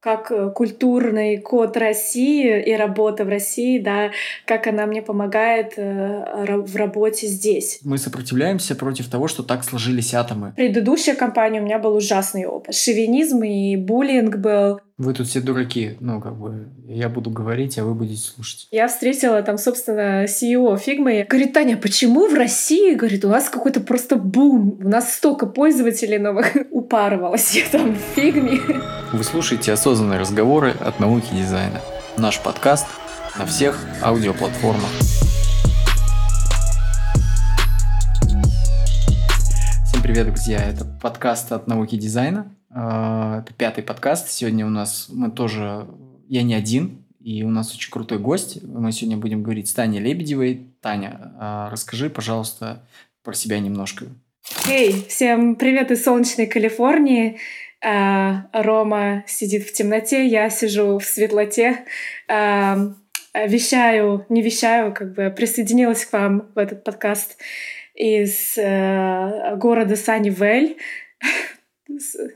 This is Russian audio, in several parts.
как э, культурный код России и работа в России, да, как она мне помогает э, в работе здесь. Мы сопротивляемся против того, что так сложились атомы. Предыдущая компания у меня был ужасный опыт. Шовинизм и буллинг был. Вы тут все дураки. Ну, как бы, я буду говорить, а вы будете слушать. Я встретила там, собственно, CEO Фигмы. Говорит, Таня, почему в России, говорит, у нас какой-то просто бум. У нас столько пользователей новых. Упарывалась я там в Фигме. Вы слушаете осознанные разговоры от науки дизайна. Наш подкаст на всех аудиоплатформах. Всем привет, друзья! Это подкаст от науки дизайна. А, это пятый подкаст. Сегодня у нас мы тоже... Я не один, и у нас очень крутой гость. Мы сегодня будем говорить с Таней Лебедевой. Таня, а, расскажи, пожалуйста, про себя немножко. Эй, hey, всем привет из солнечной Калифорнии. А, Рома сидит в темноте, я сижу в светлоте. Вещаю, не вещаю, как бы присоединилась к вам в этот подкаст из э, города Саннивель.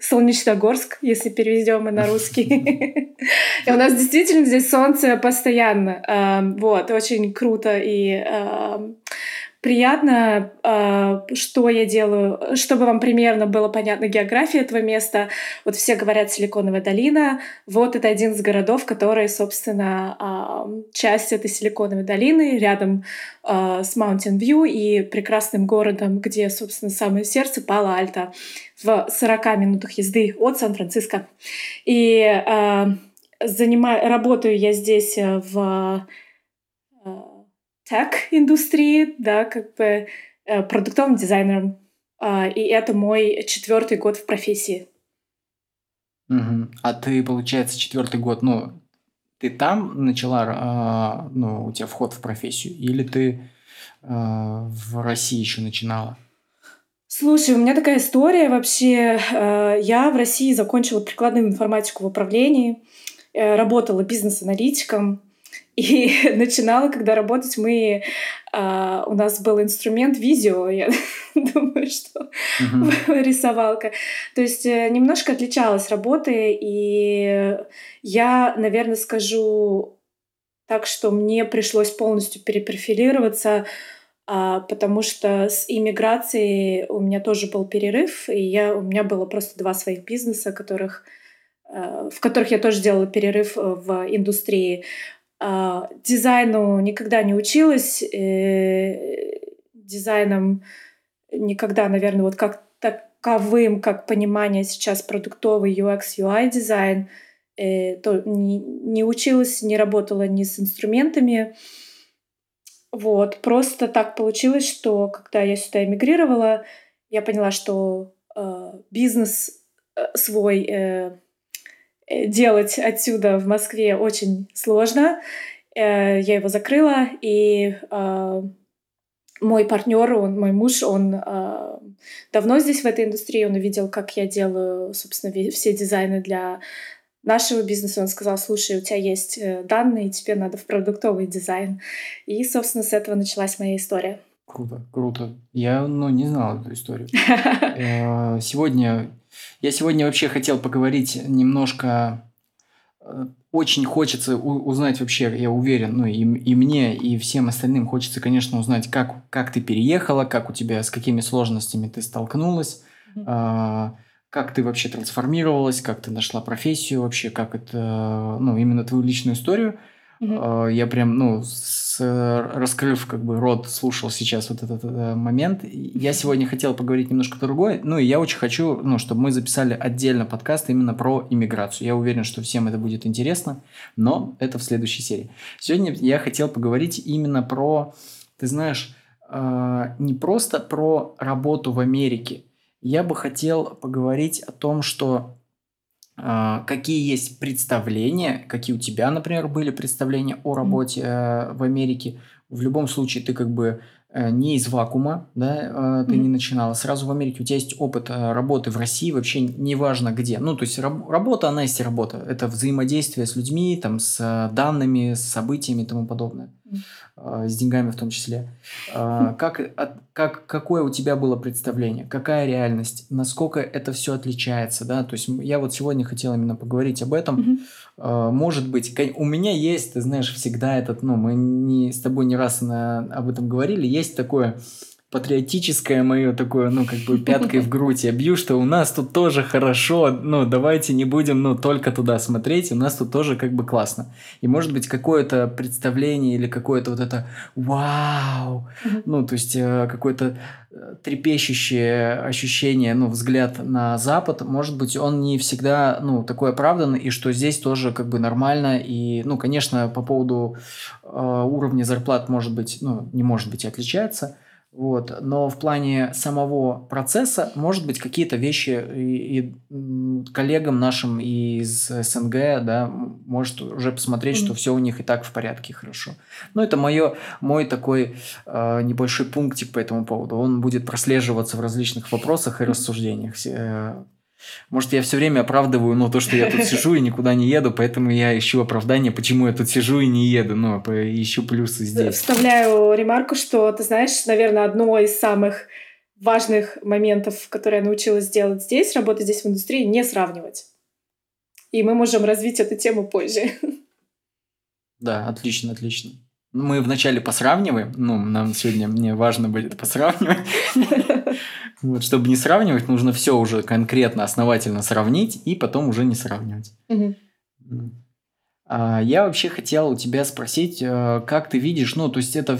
Солнечногорск, если переведем мы на русский. И у нас действительно здесь солнце постоянно. А, вот, очень круто и приятно, а, что я делаю, чтобы вам примерно было понятно география этого места. Вот все говорят Силиконовая долина. Вот это один из городов, который, собственно, а, часть этой Силиконовой долины, рядом а, с Mountain View и прекрасным городом, где, собственно, самое сердце Пало-Альто в 40 минутах езды от Сан-Франциско. И занимаю, работаю я здесь в тек-индустрии, да, как бы э, продуктовым дизайнером. А, и это мой четвертый год в профессии. Угу. А ты, получается, четвертый год, ну, ты там начала, а, ну, у тебя вход в профессию, или ты а, в России еще начинала? Слушай, у меня такая история вообще. Э, я в России закончила прикладную информатику в управлении, э, работала бизнес-аналитиком, и начинала, когда работать, мы а, у нас был инструмент видео, я думаю, что uh-huh. рисовалка. То есть э, немножко отличалась работа, и я, наверное, скажу так, что мне пришлось полностью перепрофилироваться, а, потому что с иммиграцией у меня тоже был перерыв, и я, у меня было просто два своих бизнеса, которых э, в которых я тоже делала перерыв э, в индустрии. А, дизайну никогда не училась, э, дизайном никогда, наверное, вот как таковым, как понимание сейчас продуктовый UX, UI дизайн, э, то не, не училась, не работала ни с инструментами. Вот, просто так получилось, что когда я сюда эмигрировала, я поняла, что э, бизнес э, свой э, делать отсюда в Москве очень сложно. Э, я его закрыла, и а, мой партнер, он, мой муж, он а, давно здесь в этой индустрии, он увидел, как я делаю, собственно, все дизайны для нашего бизнеса. Он сказал, слушай, у тебя есть э, данные, тебе надо в продуктовый дизайн. И, собственно, с этого началась моя история. Круто, круто. Я, ну, не знал эту историю. Сегодня я сегодня вообще хотел поговорить немножко... Э, очень хочется узнать вообще, я уверен, ну и, и мне, и всем остальным хочется, конечно, узнать, как, как ты переехала, как у тебя, с какими сложностями ты столкнулась, mm-hmm. как ты вообще трансформировалась, как ты нашла профессию вообще, как это, ну, именно твою личную историю. Mm-hmm. Я прям, ну, раскрыв как бы рот, слушал сейчас вот этот, этот момент. Я сегодня хотел поговорить немножко про другое. Ну, и я очень хочу, ну, чтобы мы записали отдельно подкаст именно про иммиграцию. Я уверен, что всем это будет интересно, но это в следующей серии. Сегодня я хотел поговорить именно про, ты знаешь, э, не просто про работу в Америке. Я бы хотел поговорить о том, что какие есть представления, какие у тебя, например, были представления о работе э, в Америке. В любом случае, ты как бы э, не из вакуума, да, э, ты mm-hmm. не начинала. Сразу в Америке у тебя есть опыт работы в России, вообще неважно где. Ну, то есть раб- работа, она есть работа. Это взаимодействие с людьми, там, с данными, с событиями и тому подобное. Э, с деньгами в том числе. Э, как, от, как, какое у тебя было представление? Какая реальность? Насколько это все отличается? Да? То есть я вот сегодня хотел именно поговорить об этом. Э, может быть, у меня есть, ты знаешь, всегда этот, ну, мы не, с тобой не раз на, об этом говорили, есть такое патриотическое мое такое, ну, как бы пяткой в грудь. Я бью, что у нас тут тоже хорошо, ну, давайте не будем, ну, только туда смотреть, у нас тут тоже как бы классно. И может быть какое-то представление или какое-то вот это вау, ну, то есть э, какое-то э, трепещущее ощущение, ну, взгляд на Запад, может быть, он не всегда, ну, такой оправданный, и что здесь тоже как бы нормально, и, ну, конечно, по поводу э, уровня зарплат, может быть, ну, не может быть, отличается, вот. Но в плане самого процесса, может быть, какие-то вещи и, и коллегам нашим из СНГ, да, может уже посмотреть, mm-hmm. что все у них и так в порядке хорошо. Но это мое, мой такой э, небольшой пунктик по этому поводу. Он будет прослеживаться в различных вопросах и рассуждениях. Э, может, я все время оправдываю, ну, то, что я тут сижу и никуда не еду, поэтому я ищу оправдание, почему я тут сижу и не еду, ну, ищу плюсы здесь. Вставляю ремарку, что, ты знаешь, наверное, одно из самых важных моментов, которые я научилась делать здесь, работать здесь в индустрии, не сравнивать. И мы можем развить эту тему позже. Да, отлично, отлично. Мы вначале посравниваем, ну, нам сегодня мне важно будет посравнивать. Вот, чтобы не сравнивать, нужно все уже конкретно, основательно сравнить и потом уже не сравнивать. А, я вообще хотел у тебя спросить, э, как ты видишь, ну, то есть это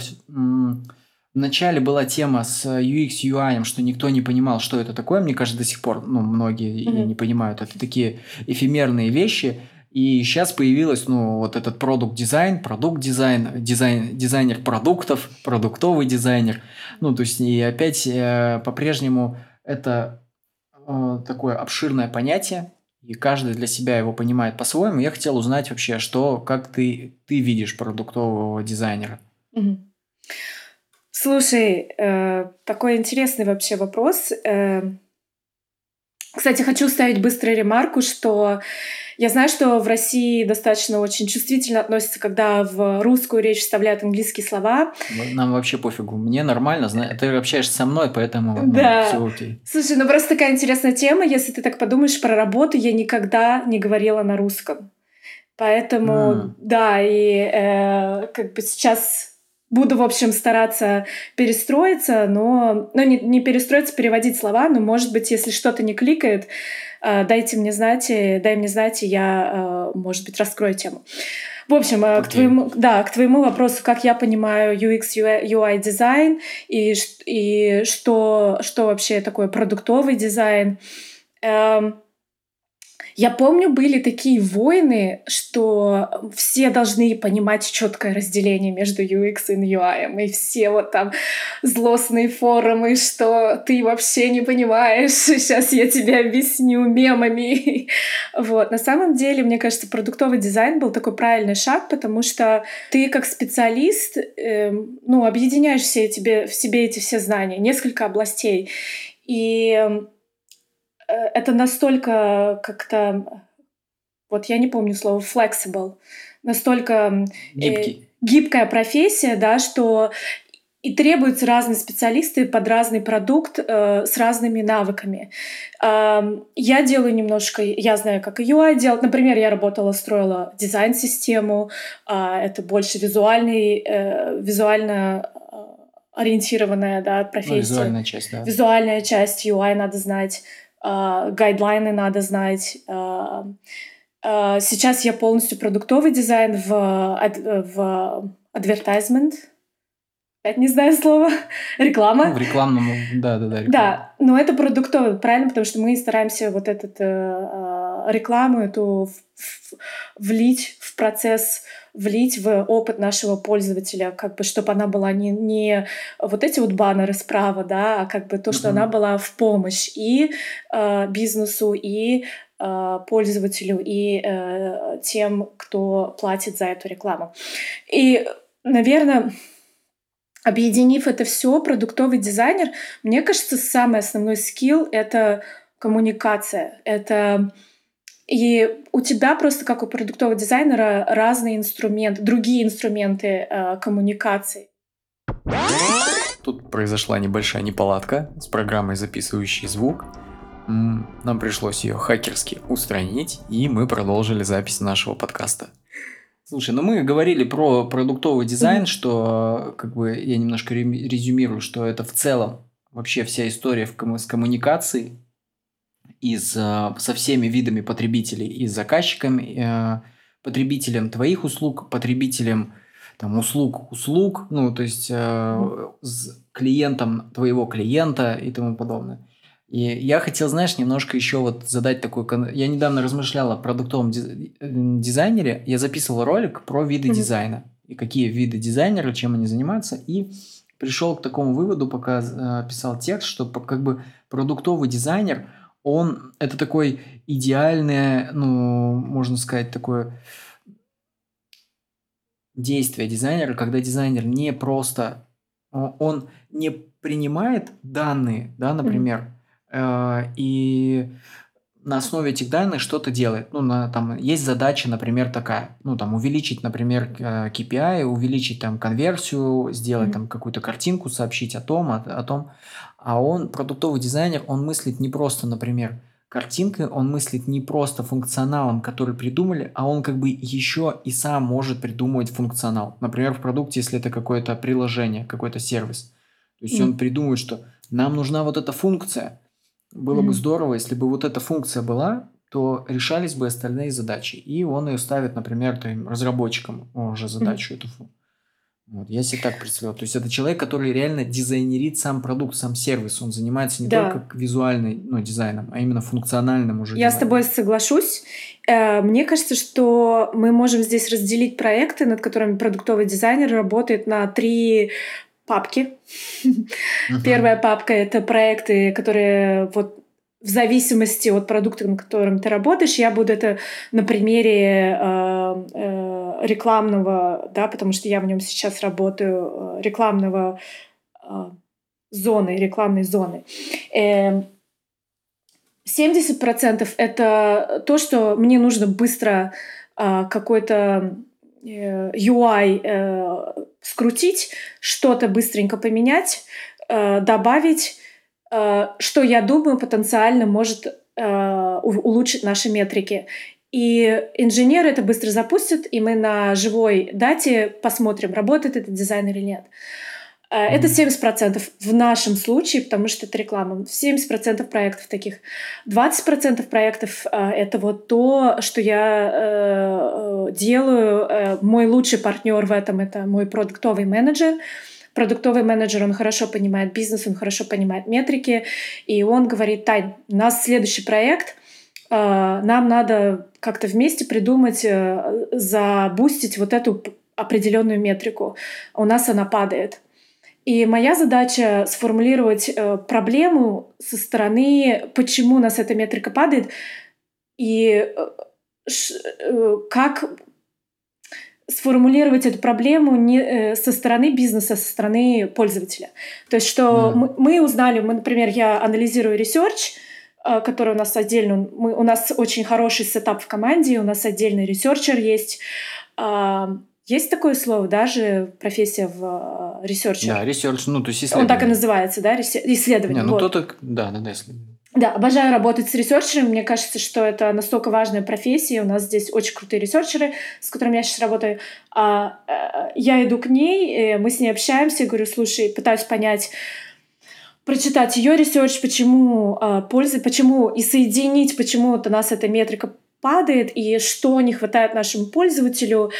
Вначале была тема с UX, UI, что никто не понимал, что это такое. Мне кажется, до сих пор ну, многие не понимают. Это такие эфемерные вещи. И сейчас появилась, ну, вот этот продукт дизайн, продукт дизайн, дизайн, дизайнер продуктов, продуктовый дизайнер. Ну, то есть, и опять э, по-прежнему это э, такое обширное понятие, и каждый для себя его понимает по-своему. Я хотел узнать вообще, что, как ты, ты видишь продуктового дизайнера. Слушай, э, такой интересный вообще вопрос. Э, кстати, хочу ставить быструю ремарку, что я знаю, что в России достаточно очень чувствительно относятся, когда в русскую речь вставляют английские слова. Нам вообще пофигу. Мне нормально, ты общаешься со мной, поэтому ну, да. все окей. Слушай, ну просто такая интересная тема. Если ты так подумаешь про работу, я никогда не говорила на русском. Поэтому, mm. да, и э, как бы сейчас буду, в общем, стараться перестроиться, но... Ну, не, не перестроиться, переводить слова, но, может быть, если что-то не кликает, Э, дайте мне знать, дай мне знать, и я, э, может быть, раскрою тему. В общем, okay. Э, к твоему, да, к твоему вопросу, как я понимаю UX, UI дизайн и, и что, что вообще такое продуктовый дизайн. Эм, я помню, были такие войны, что все должны понимать четкое разделение между UX и UI. И все вот там злостные форумы, что ты вообще не понимаешь, сейчас я тебе объясню мемами. Вот. На самом деле, мне кажется, продуктовый дизайн был такой правильный шаг, потому что ты как специалист э, ну, объединяешь все тебе, в себе эти все знания, несколько областей. И эм, это настолько как-то, вот я не помню слово flexible, настолько Гибкий. Э, гибкая профессия, да, что и требуются разные специалисты под разный продукт э, с разными навыками. Э, я делаю немножко, я знаю, как UI делать. Например, я работала, строила дизайн-систему. Э, это больше визуальный, э, визуально э, ориентированная да, ну, профессия. Ну, визуальная часть, да. Визуальная часть UI надо знать. А, гайдлайны надо знать. А, а, сейчас я полностью продуктовый дизайн в, в advertisement. Опять не знаю слова. Реклама. В рекламном, да, да, да. Реклама. Да, но это продуктовый, правильно, потому что мы стараемся вот эту э, рекламу эту в, в, влить в процесс влить в опыт нашего пользователя, как бы, чтобы она была не, не вот эти вот баннеры справа, да, а как бы то, что mm-hmm. она была в помощь и э, бизнесу, и э, пользователю, и э, тем, кто платит за эту рекламу. И, наверное, объединив это все, продуктовый дизайнер, мне кажется, самый основной скилл — это коммуникация, это И у тебя просто, как у продуктового дизайнера, разные инструменты, другие инструменты э, коммуникации. Тут произошла небольшая неполадка с программой, записывающей звук. Нам пришлось ее хакерски устранить, и мы продолжили запись нашего подкаста. Слушай, ну мы говорили про продуктовый дизайн, mm-hmm. что как бы я немножко резюмирую, что это в целом вообще вся история в ком- с коммуникацией и с, э, со всеми видами потребителей, и с заказчиками, э, потребителем твоих услуг, потребителем там, услуг услуг, ну, то есть э, с клиентом твоего клиента и тому подобное. И я хотел, знаешь, немножко еще вот задать такой... Я недавно размышлял о продуктовом дизайнере. Я записывал ролик про виды mm-hmm. дизайна. И какие виды дизайнера, чем они занимаются. И пришел к такому выводу, пока э, писал текст, что как бы продуктовый дизайнер, он это такой идеальное, ну, можно сказать, такое действие дизайнера, когда дизайнер не просто, он не принимает данные, да, например, mm-hmm. э, и на основе этих данных что-то делает. Ну, на, там есть задача, например, такая, ну, там, увеличить, например, KPI, увеличить там конверсию, сделать mm-hmm. там какую-то картинку, сообщить о том, о, о том. А он, продуктовый дизайнер, он мыслит не просто, например, картинкой, он мыслит не просто функционалом, который придумали, а он как бы еще и сам может придумывать функционал. Например, в продукте, если это какое-то приложение, какой-то сервис. То есть mm. он придумывает, что нам нужна вот эта функция. Было mm. бы здорово, если бы вот эта функция была, то решались бы остальные задачи. И он ее ставит, например, разработчикам уже задачу mm. эту функцию. Вот, я себе так представляю. То есть это человек, который реально дизайнерит сам продукт, сам сервис. Он занимается не да. только визуальным ну, дизайном, а именно функциональным уже. Я дизайном. с тобой соглашусь. Э, мне кажется, что мы можем здесь разделить проекты, над которыми продуктовый дизайнер работает на три папки. Uh-huh. Первая папка это проекты, которые вот в зависимости от продукта, на котором ты работаешь, я буду это на примере э, э, рекламного, да, потому что я в нем сейчас работаю, э, рекламного э, зоны, рекламной зоны. Э, 70% это то, что мне нужно быстро э, какой-то UI скрутить, что-то быстренько поменять, добавить, что я думаю потенциально может улучшить наши метрики. И инженеры это быстро запустят, и мы на живой дате посмотрим, работает этот дизайн или нет. Mm-hmm. Это 70% в нашем случае, потому что это реклама. 70% проектов таких. 20% проектов — это вот то, что я делаю. Мой лучший партнер в этом — это мой продуктовый менеджер — продуктовый менеджер, он хорошо понимает бизнес, он хорошо понимает метрики, и он говорит, Тань, у нас следующий проект, э, нам надо как-то вместе придумать, э, забустить вот эту определенную метрику. У нас она падает. И моя задача сформулировать э, проблему со стороны, почему у нас эта метрика падает, и как сформулировать эту проблему не э, со стороны бизнеса, со стороны пользователя. То есть, что mm. мы, мы узнали, мы, например, я анализирую research, э, который у нас отдельно, мы, у нас очень хороший сетап в команде, у нас отдельный researcher есть. А, есть такое слово, даже профессия researcher. Да, research, ну то есть исследование. Он так и называется, да, исследование. Не, ну вот. то, да, да, да, исследование. Да, обожаю работать с researcher ами. Мне кажется, что это настолько важная профессия. У нас здесь очень крутые researcher ы, с которыми я сейчас работаю. А, а, я иду к ней, мы с ней общаемся, говорю, слушай, пытаюсь понять, прочитать ее research, почему а, пользы, почему и соединить, почему вот у нас эта метрика падает и что не хватает нашему пользователю.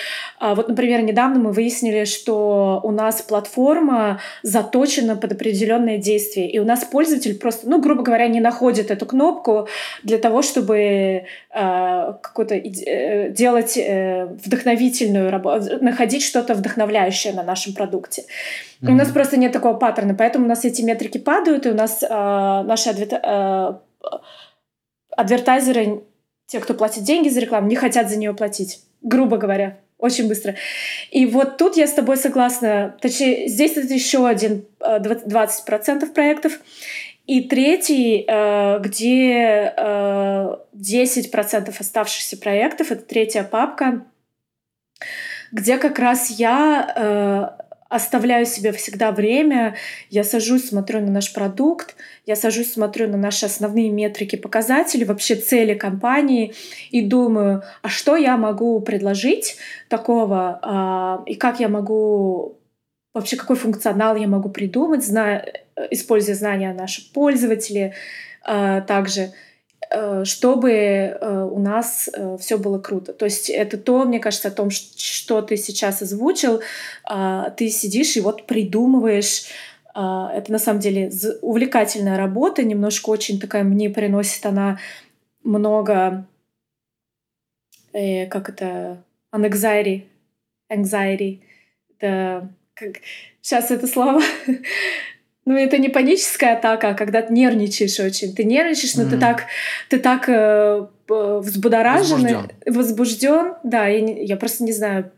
А, вот, например, недавно мы выяснили, что у нас платформа заточена под определенное действие, и у нас пользователь просто, ну, грубо говоря, не находит эту кнопку для того, чтобы э, какую-то э, делать э, вдохновительную работу, находить что-то вдохновляющее на нашем продукте. Mm-hmm. у нас просто нет такого паттерна, поэтому у нас эти метрики падают, и у нас э, наши адвер... э, адвертайзеры те, кто платит деньги за рекламу, не хотят за нее платить, грубо говоря, очень быстро. И вот тут я с тобой согласна. Точнее, здесь это еще один 20% э, проектов. И третий, э, где 10% э, оставшихся проектов, это третья папка, где как раз я оставляю себе всегда время, я сажусь, смотрю на наш продукт, я сажусь, смотрю на наши основные метрики, показатели, вообще цели компании и думаю, а что я могу предложить такого, а, и как я могу вообще какой функционал я могу придумать, зная, используя знания наших пользователей а, также. Э, чтобы э, у нас э, все было круто. То есть это то, мне кажется, о том, что ты сейчас озвучил. А, ты сидишь и вот придумываешь а, это на самом деле увлекательная работа, немножко очень такая мне приносит она много, э, как это, anxiety, anxiety, это, как, сейчас это слово, ну, это не паническая атака, а когда ты нервничаешь очень. Ты нервничаешь, но mm-hmm. ты так, ты так э, взбудоражен, возбужден. возбужден. Да, я, не, я просто не знаю.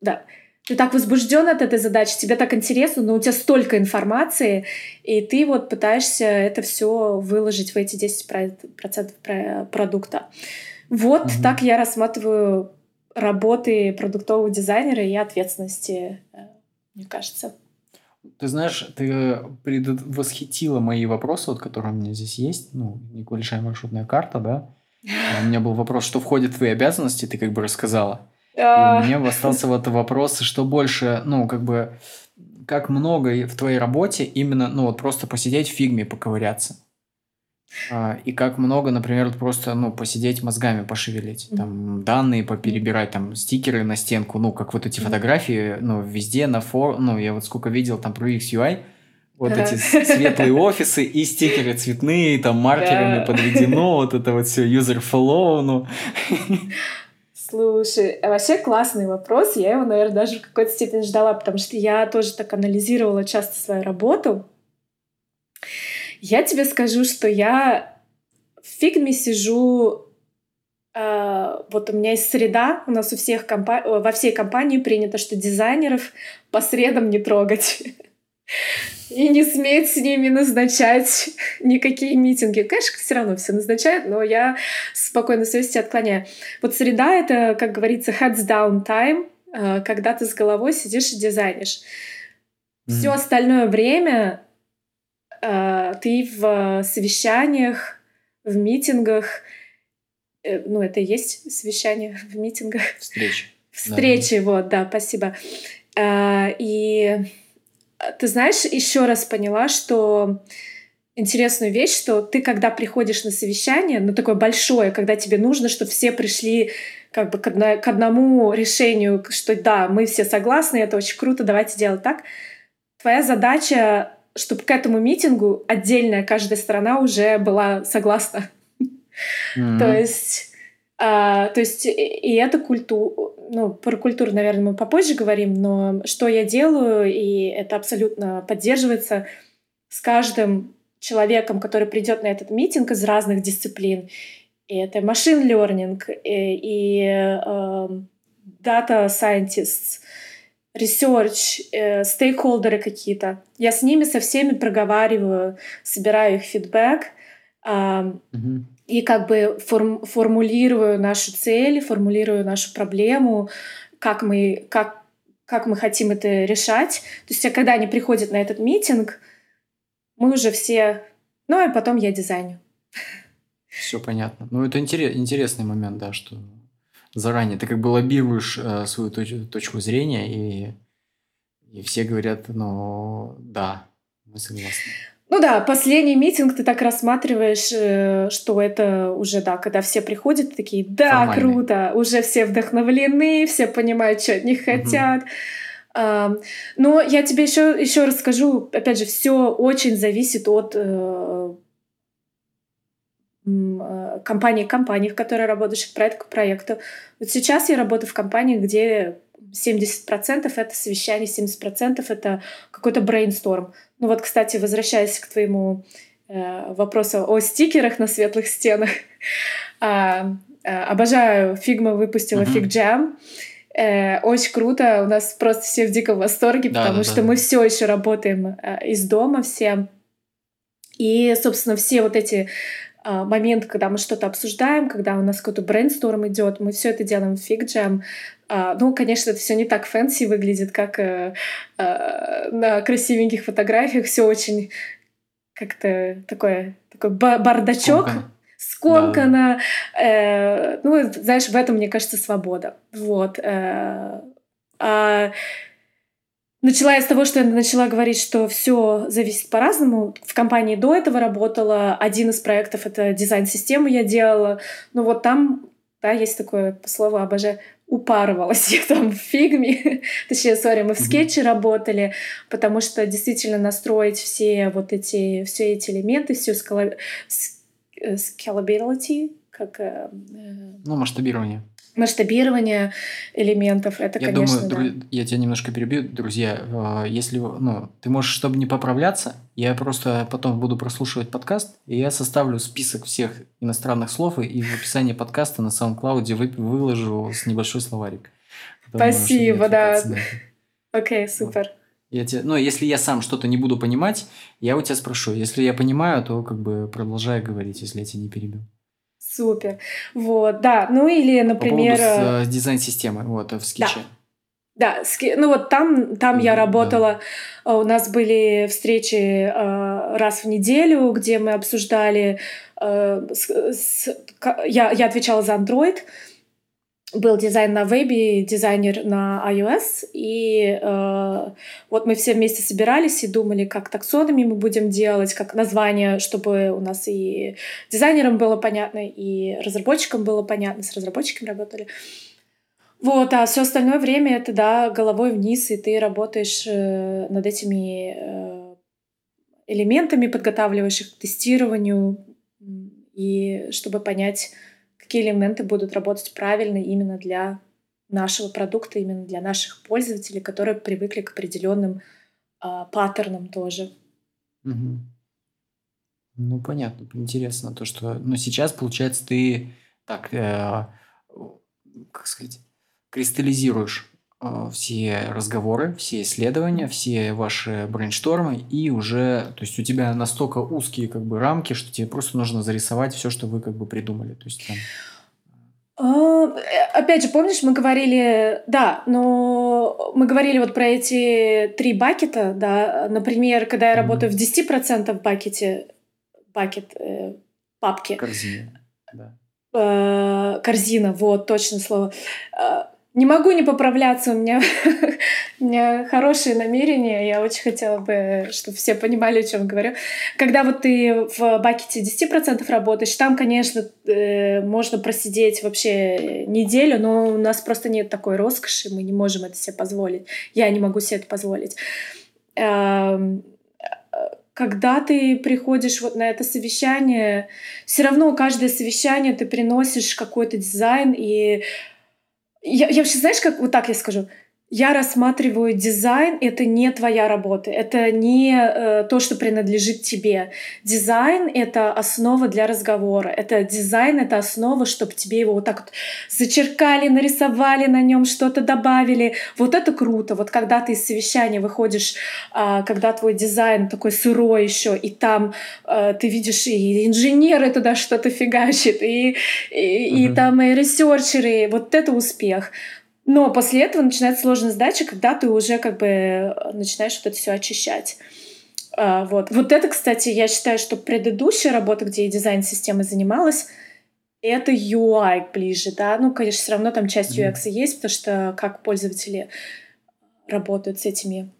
Да. Ты так возбужден от этой задачи, тебе так интересно, но у тебя столько информации, и ты вот пытаешься это все выложить в эти 10% продукта. Вот mm-hmm. так я рассматриваю работы продуктового дизайнера и ответственности, э, мне кажется. Ты знаешь, ты предвосхитила мои вопросы, вот, которые у меня здесь есть. Ну, небольшая маршрутная карта, да. У меня был вопрос, что входит в твои обязанности, ты как бы рассказала. И у меня остался вот вопрос, что больше, ну, как бы, как много в твоей работе именно, ну, вот просто посидеть в фигме, поковыряться. А, и как много, например, просто, ну, посидеть мозгами пошевелить, там, данные поперебирать, там, стикеры на стенку, ну, как вот эти фотографии, ну, везде на фор... Ну, я вот сколько видел там про UX UI, вот эти светлые офисы и стикеры цветные, там, маркерами подведено, вот это вот все user follow, ну. Слушай, а вообще классный вопрос. Я его, наверное, даже в какой-то степени ждала, потому что я тоже так анализировала часто свою работу. Я тебе скажу, что я в фигме сижу Uh, вот у меня есть среда, у нас у всех компа... во всей компании принято, что дизайнеров по средам не трогать. И не сметь с ними назначать никакие митинги. Конечно, все равно все назначают, но я спокойно совести отклоняю. Вот среда — это, как говорится, heads down time, uh, когда ты с головой сидишь и дизайнишь. Mm-hmm. Все остальное время ты в совещаниях, в митингах, э, ну, это и есть совещание в митингах. Встречи. Встречи, да. вот, да, спасибо. А, и ты знаешь, еще раз поняла, что интересную вещь, что ты, когда приходишь на совещание, ну, такое большое, когда тебе нужно, чтобы все пришли как бы к, одному решению, что да, мы все согласны, это очень круто, давайте делать так. Твоя задача чтобы к этому митингу отдельная каждая страна уже была согласна. Mm-hmm. То есть, а, то есть и это культура, ну, про культуру, наверное, мы попозже говорим, но что я делаю, и это абсолютно поддерживается с каждым человеком, который придет на этот митинг из разных дисциплин. И это машин learning, и, и э, data scientists, э, стейкхолдеры какие-то. Я с ними со всеми проговариваю, собираю их фидбэк э, mm-hmm. и как бы форм, формулирую нашу цель, формулирую нашу проблему, как мы, как, как мы хотим это решать. То есть, а когда они приходят на этот митинг, мы уже все... Ну, и потом я дизайню. Все понятно. Ну, это интерес, интересный момент, да, что заранее. Ты как бы лоббируешь э, свою точ- точку зрения, и, и все говорят, ну да, мы согласны. Ну да, последний митинг ты так рассматриваешь, э, что это уже, да, когда все приходят, такие, да, Формальный. круто, уже все вдохновлены, все понимают, что от них хотят. Uh, но я тебе еще, еще расскажу, опять же, все очень зависит от э, компании компании, в которой работаешь, от проекта к проекту. Вот сейчас я работаю в компании, где 70% это совещание, 70% это какой-то брейнсторм. Ну вот, кстати, возвращаясь к твоему э, вопросу о стикерах на светлых стенах, э, э, обожаю, Figma выпустила uh-huh. FigJam. Э, очень круто, у нас просто все в диком восторге, да, потому да, что да. мы все еще работаем э, из дома все И, собственно, все вот эти а, моменты, когда мы что-то обсуждаем, когда у нас какой-то brainstorm идет, мы все это делаем в FigJam. А, ну, конечно, это все не так fancy выглядит, как э, э, на красивеньких фотографиях. Все очень как-то такое, такой бардачок. Скомкано. Скомкано. Да. Э, ну, знаешь, в этом, мне кажется, свобода. Вот. Э, а Начала я с того, что я начала говорить, что все зависит по-разному. В компании до этого работала. Один из проектов — это дизайн-системы я делала. Ну вот там, да, есть такое слово, обожаю, упарывалась я там в фигме. Точнее, сори, мы в скетче работали, потому что действительно настроить все вот эти, все эти элементы, всю скала... scalability, как... Э, ну, масштабирование масштабирование элементов, это, я конечно, думаю, да. я тебя немножко перебью, друзья. А, если ну, ты можешь, чтобы не поправляться, я просто потом буду прослушивать подкаст, и я составлю список всех иностранных слов, и в описании подкаста на SoundCloud вы, выложу с небольшой словарик. Спасибо, да. Окей, okay, супер. Вот. Я тебе, ну, если я сам что-то не буду понимать, я у тебя спрошу. Если я понимаю, то как бы продолжай говорить, если я тебя не перебил. Супер. Вот, да. Ну или, например... По поводу с, э, дизайн-системы, вот, в скетче. Да. Да, ну вот там, там mm, я работала, да. у нас были встречи э, раз в неделю, где мы обсуждали, э, с, с, я, я отвечала за Android, был дизайн на вебе, дизайнер на iOS, и э, вот мы все вместе собирались и думали, как таксонами мы будем делать, как название, чтобы у нас и дизайнерам было понятно, и разработчикам было понятно, с разработчиками работали. Вот, а все остальное время это, да, головой вниз, и ты работаешь э, над этими э, элементами, подготавливаешь их к тестированию, и чтобы понять, какие элементы будут работать правильно именно для нашего продукта, именно для наших пользователей, которые привыкли к определенным э, паттернам тоже. Угу. Ну, понятно, интересно то, что... Но сейчас, получается, ты так, э, как сказать, кристаллизируешь все разговоры, все исследования, все ваши брейнштормы, и уже, то есть у тебя настолько узкие как бы рамки, что тебе просто нужно зарисовать все, что вы как бы придумали. То есть там... А, опять же, помнишь, мы говорили, да, но мы говорили вот про эти три бакета, да, например, когда я работаю mm-hmm. в 10% бакете, бакет, э, папки. Корзина, да. Э, корзина, вот, точно слово. Э, не могу не поправляться, у меня, у меня хорошие намерения, я очень хотела бы, чтобы все понимали, о чем говорю. Когда вот ты в бакете 10% работаешь, там, конечно, э, можно просидеть вообще неделю, но у нас просто нет такой роскоши, мы не можем это себе позволить. Я не могу себе это позволить. Эм, когда ты приходишь вот на это совещание, все равно каждое совещание ты приносишь какой-то дизайн, и я, я вообще, знаешь, как вот так я скажу, я рассматриваю дизайн, это не твоя работа, это не э, то, что принадлежит тебе. Дизайн — это основа для разговора, это дизайн — это основа, чтобы тебе его вот так вот зачеркали, нарисовали на нем, что-то добавили. Вот это круто. Вот когда ты из совещания выходишь, э, когда твой дизайн такой сырой еще, и там э, ты видишь и инженеры туда что-то фигачат, и, и, mm-hmm. и там и ресерчеры, вот это успех. Но после этого начинается сложная задача, когда ты уже как бы э, начинаешь вот это все очищать. А, вот. вот это, кстати, я считаю, что предыдущая работа, где я дизайн-системой занималась, это UI ближе, да. Ну, конечно, все равно там часть UX mm-hmm. есть, потому что как пользователи работают с этими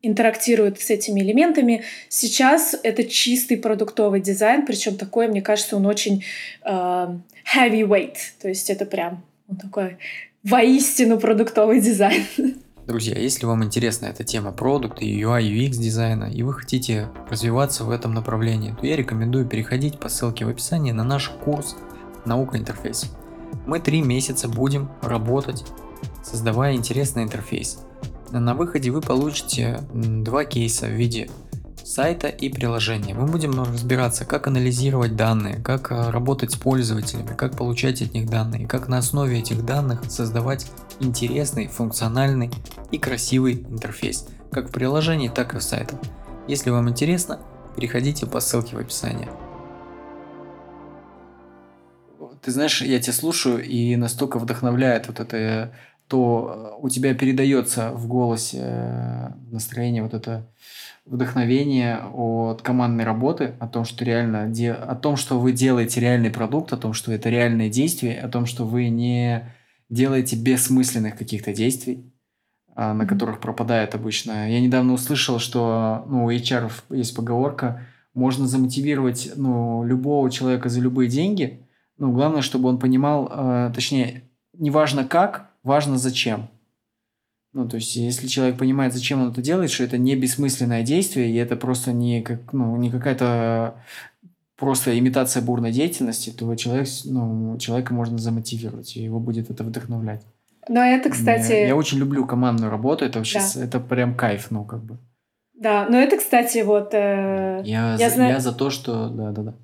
интерактируют с этими элементами. Сейчас это чистый продуктовый дизайн, причем такой, мне кажется, он очень э, heavyweight, то есть это прям он такой воистину продуктовый дизайн. Друзья, если вам интересна эта тема продукта UI, UX дизайна, и вы хотите развиваться в этом направлении, то я рекомендую переходить по ссылке в описании на наш курс «Наука интерфейс». Мы три месяца будем работать, создавая интересный интерфейс. На выходе вы получите два кейса в виде сайта и приложения. Мы будем разбираться, как анализировать данные, как э, работать с пользователями, как получать от них данные, как на основе этих данных создавать интересный, функциональный и красивый интерфейс, как в приложении, так и в сайтах. Если вам интересно, переходите по ссылке в описании. Ты знаешь, я тебя слушаю, и настолько вдохновляет вот это, то у тебя передается в голосе э, настроение вот это вдохновение от командной работы, о том, что реально, о том, что вы делаете реальный продукт, о том, что это реальные действия, о том, что вы не делаете бессмысленных каких-то действий, а, на которых пропадает обычно. Я недавно услышал, что ну, у HR есть поговорка, можно замотивировать ну, любого человека за любые деньги, ну, главное, чтобы он понимал, э, точнее, неважно как, важно зачем. Ну, то есть, если человек понимает, зачем он это делает, что это не бессмысленное действие, и это просто не, как, ну, не какая-то просто имитация бурной деятельности, то человек, ну, человека можно замотивировать, и его будет это вдохновлять. Но это, кстати... Я, я очень люблю командную работу, это вообще, да. это прям кайф, ну, как бы. Да, но это, кстати, вот... Э, я, я, за, знаю... я за то, что... Да-да-да.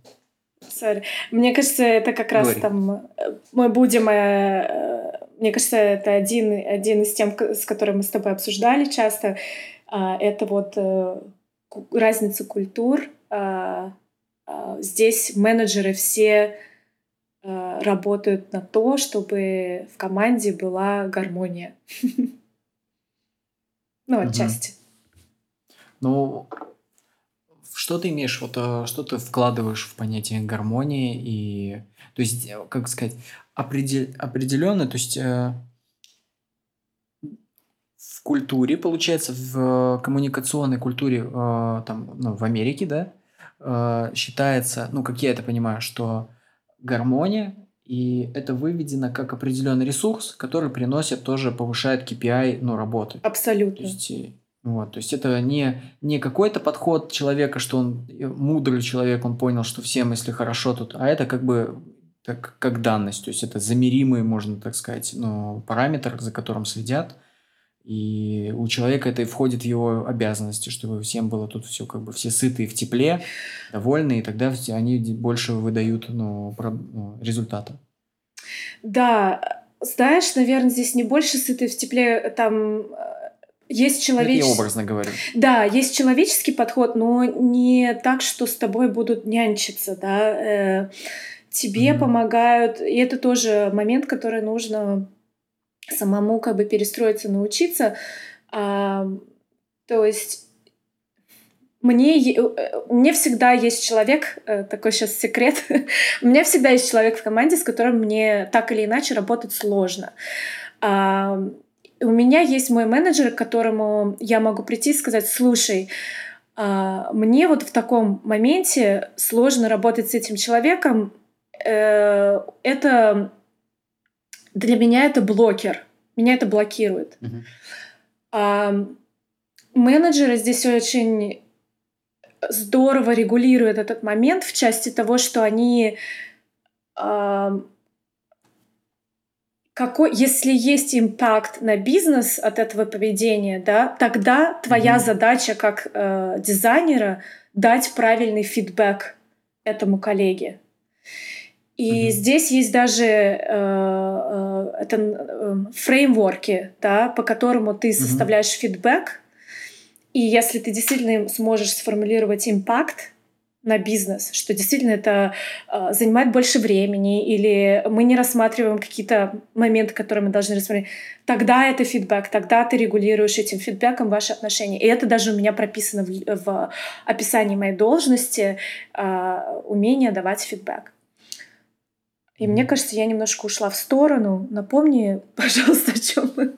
Sorry. Мне кажется, это как раз Говори. там... Э, мы будем... Э мне кажется, это один, один из тем, с которым мы с тобой обсуждали часто. А, это вот разница культур. А, а, здесь менеджеры все работают на то, чтобы в команде была гармония. Ну, отчасти. Ну, что ты имеешь, вот что ты вкладываешь в понятие гармонии и, то есть, как сказать, определенно, то есть э, в культуре, получается, в коммуникационной культуре э, там, ну, в Америке, да, э, считается, ну, как я это понимаю, что гармония и это выведено как определенный ресурс, который приносит тоже, повышает KPI, ну, работы. Абсолютно. То есть, вот, то есть это не, не какой-то подход человека, что он мудрый человек, он понял, что всем, если хорошо тут, а это как бы как, как данность, то есть это замеримый, можно так сказать, ну, параметр, за которым следят, и у человека это и входит в его обязанности, чтобы всем было тут все как бы все сытые в тепле, довольны, и тогда они больше выдают ну, про, ну, результата. Да, знаешь, наверное, здесь не больше сытые в тепле, там есть человеческий... Я образно говорю. Да, есть человеческий подход, но не так, что с тобой будут нянчиться, да. Э, тебе mm-hmm. помогают, и это тоже момент, который нужно самому как бы перестроиться, научиться. А, то есть мне, э, мне всегда есть человек, э, такой сейчас секрет, у меня всегда есть человек в команде, с которым мне так или иначе работать сложно. А, у меня есть мой менеджер, к которому я могу прийти и сказать, слушай, а, мне вот в таком моменте сложно работать с этим человеком, Э, это для меня это блокер. Меня это блокирует. А, менеджеры здесь очень здорово регулируют этот момент в части того, что они а, какой, если есть импакт на бизнес от этого поведения, да, тогда твоя mm-hmm. задача как э, дизайнера дать правильный фидбэк этому коллеге. И mm-hmm. здесь есть даже э, э, это э, фреймворки, да, по которому ты mm-hmm. составляешь фидбэк. И если ты действительно сможешь сформулировать импакт на бизнес, что действительно это э, занимает больше времени, или мы не рассматриваем какие-то моменты, которые мы должны рассмотреть, тогда это фидбэк, тогда ты регулируешь этим фидбэком ваши отношения. И это даже у меня прописано в, в описании моей должности, э, умение давать фидбэк. И мне кажется, я немножко ушла в сторону. Напомни, пожалуйста, о чем мы.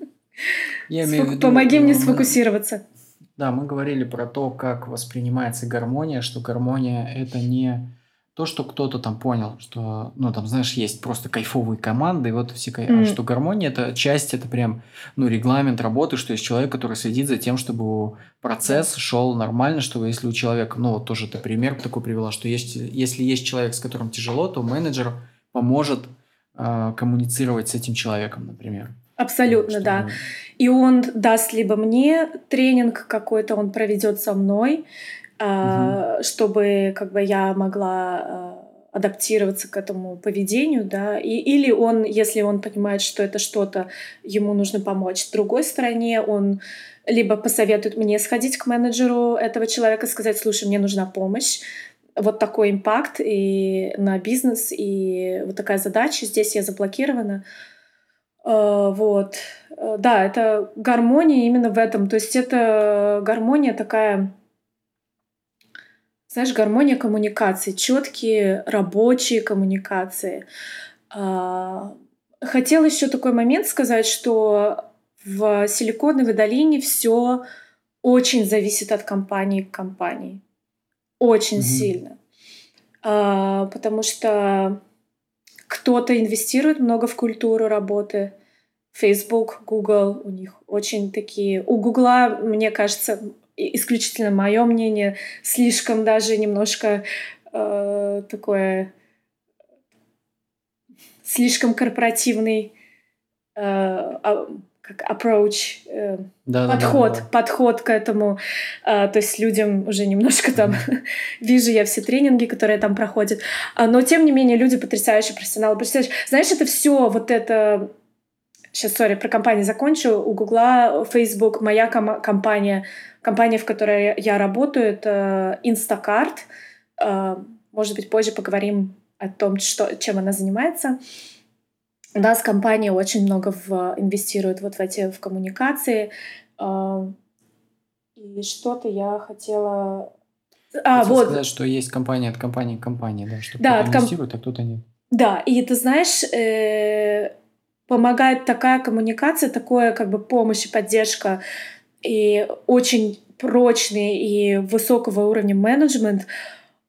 Я имею в виду, Помоги мне сфокусироваться. Да, мы говорили про то, как воспринимается гармония, что гармония это не то, что кто-то там понял, что, ну, там, знаешь, есть просто кайфовые команды, и вот все кайф... mm. а что гармония это часть, это прям, ну, регламент работы, что есть человек, который следит за тем, чтобы процесс шел нормально, чтобы если у человека, ну, вот тоже ты пример такой привела, что есть, если есть человек, с которым тяжело, то менеджер поможет э, коммуницировать с этим человеком, например. Абсолютно, да. И он даст либо мне тренинг какой-то, он проведет со мной, угу. чтобы как бы я могла адаптироваться к этому поведению, да, и, или он, если он понимает, что это что-то, ему нужно помочь. С другой стороне, он либо посоветует мне сходить к менеджеру этого человека, сказать, слушай, мне нужна помощь, вот такой импакт и на бизнес, и вот такая задача, здесь я заблокирована. Э, вот. Э, да, это гармония именно в этом. То есть это гармония такая знаешь, гармония коммуникаций, четкие рабочие коммуникации. А, хотела еще такой момент сказать, что в Силиконовой долине все очень зависит от компании к компании. Очень mm-hmm. сильно. А, потому что кто-то инвестирует много в культуру работы. Facebook, Google, у них очень такие... У Гугла, мне кажется, исключительно мое мнение, слишком даже немножко э, такое слишком корпоративный э, а, как approach, э, да, подход, да, да, да. подход к этому. Э, то есть людям уже немножко там вижу я все тренинги, которые там проходят. А, но тем не менее люди потрясающие профессионалы. Потрясающие. Знаешь, это все вот это сейчас, сори, про компанию закончу. У Гугла, Facebook, моя ком- компания Компания, в которой я работаю, это Instacart. Э, может быть, позже поговорим о том, что, чем она занимается. У нас компания очень много в, инвестирует вот в эти в коммуникации. Э, и что-то я хотела... А, Хотел вот. сказать, что есть компания от компании к компании, да, что да, кто-то инвестирует, ком... а кто-то нет. Да, и ты знаешь, э, помогает такая коммуникация, такое как бы помощь и поддержка и очень прочный и высокого уровня менеджмент а,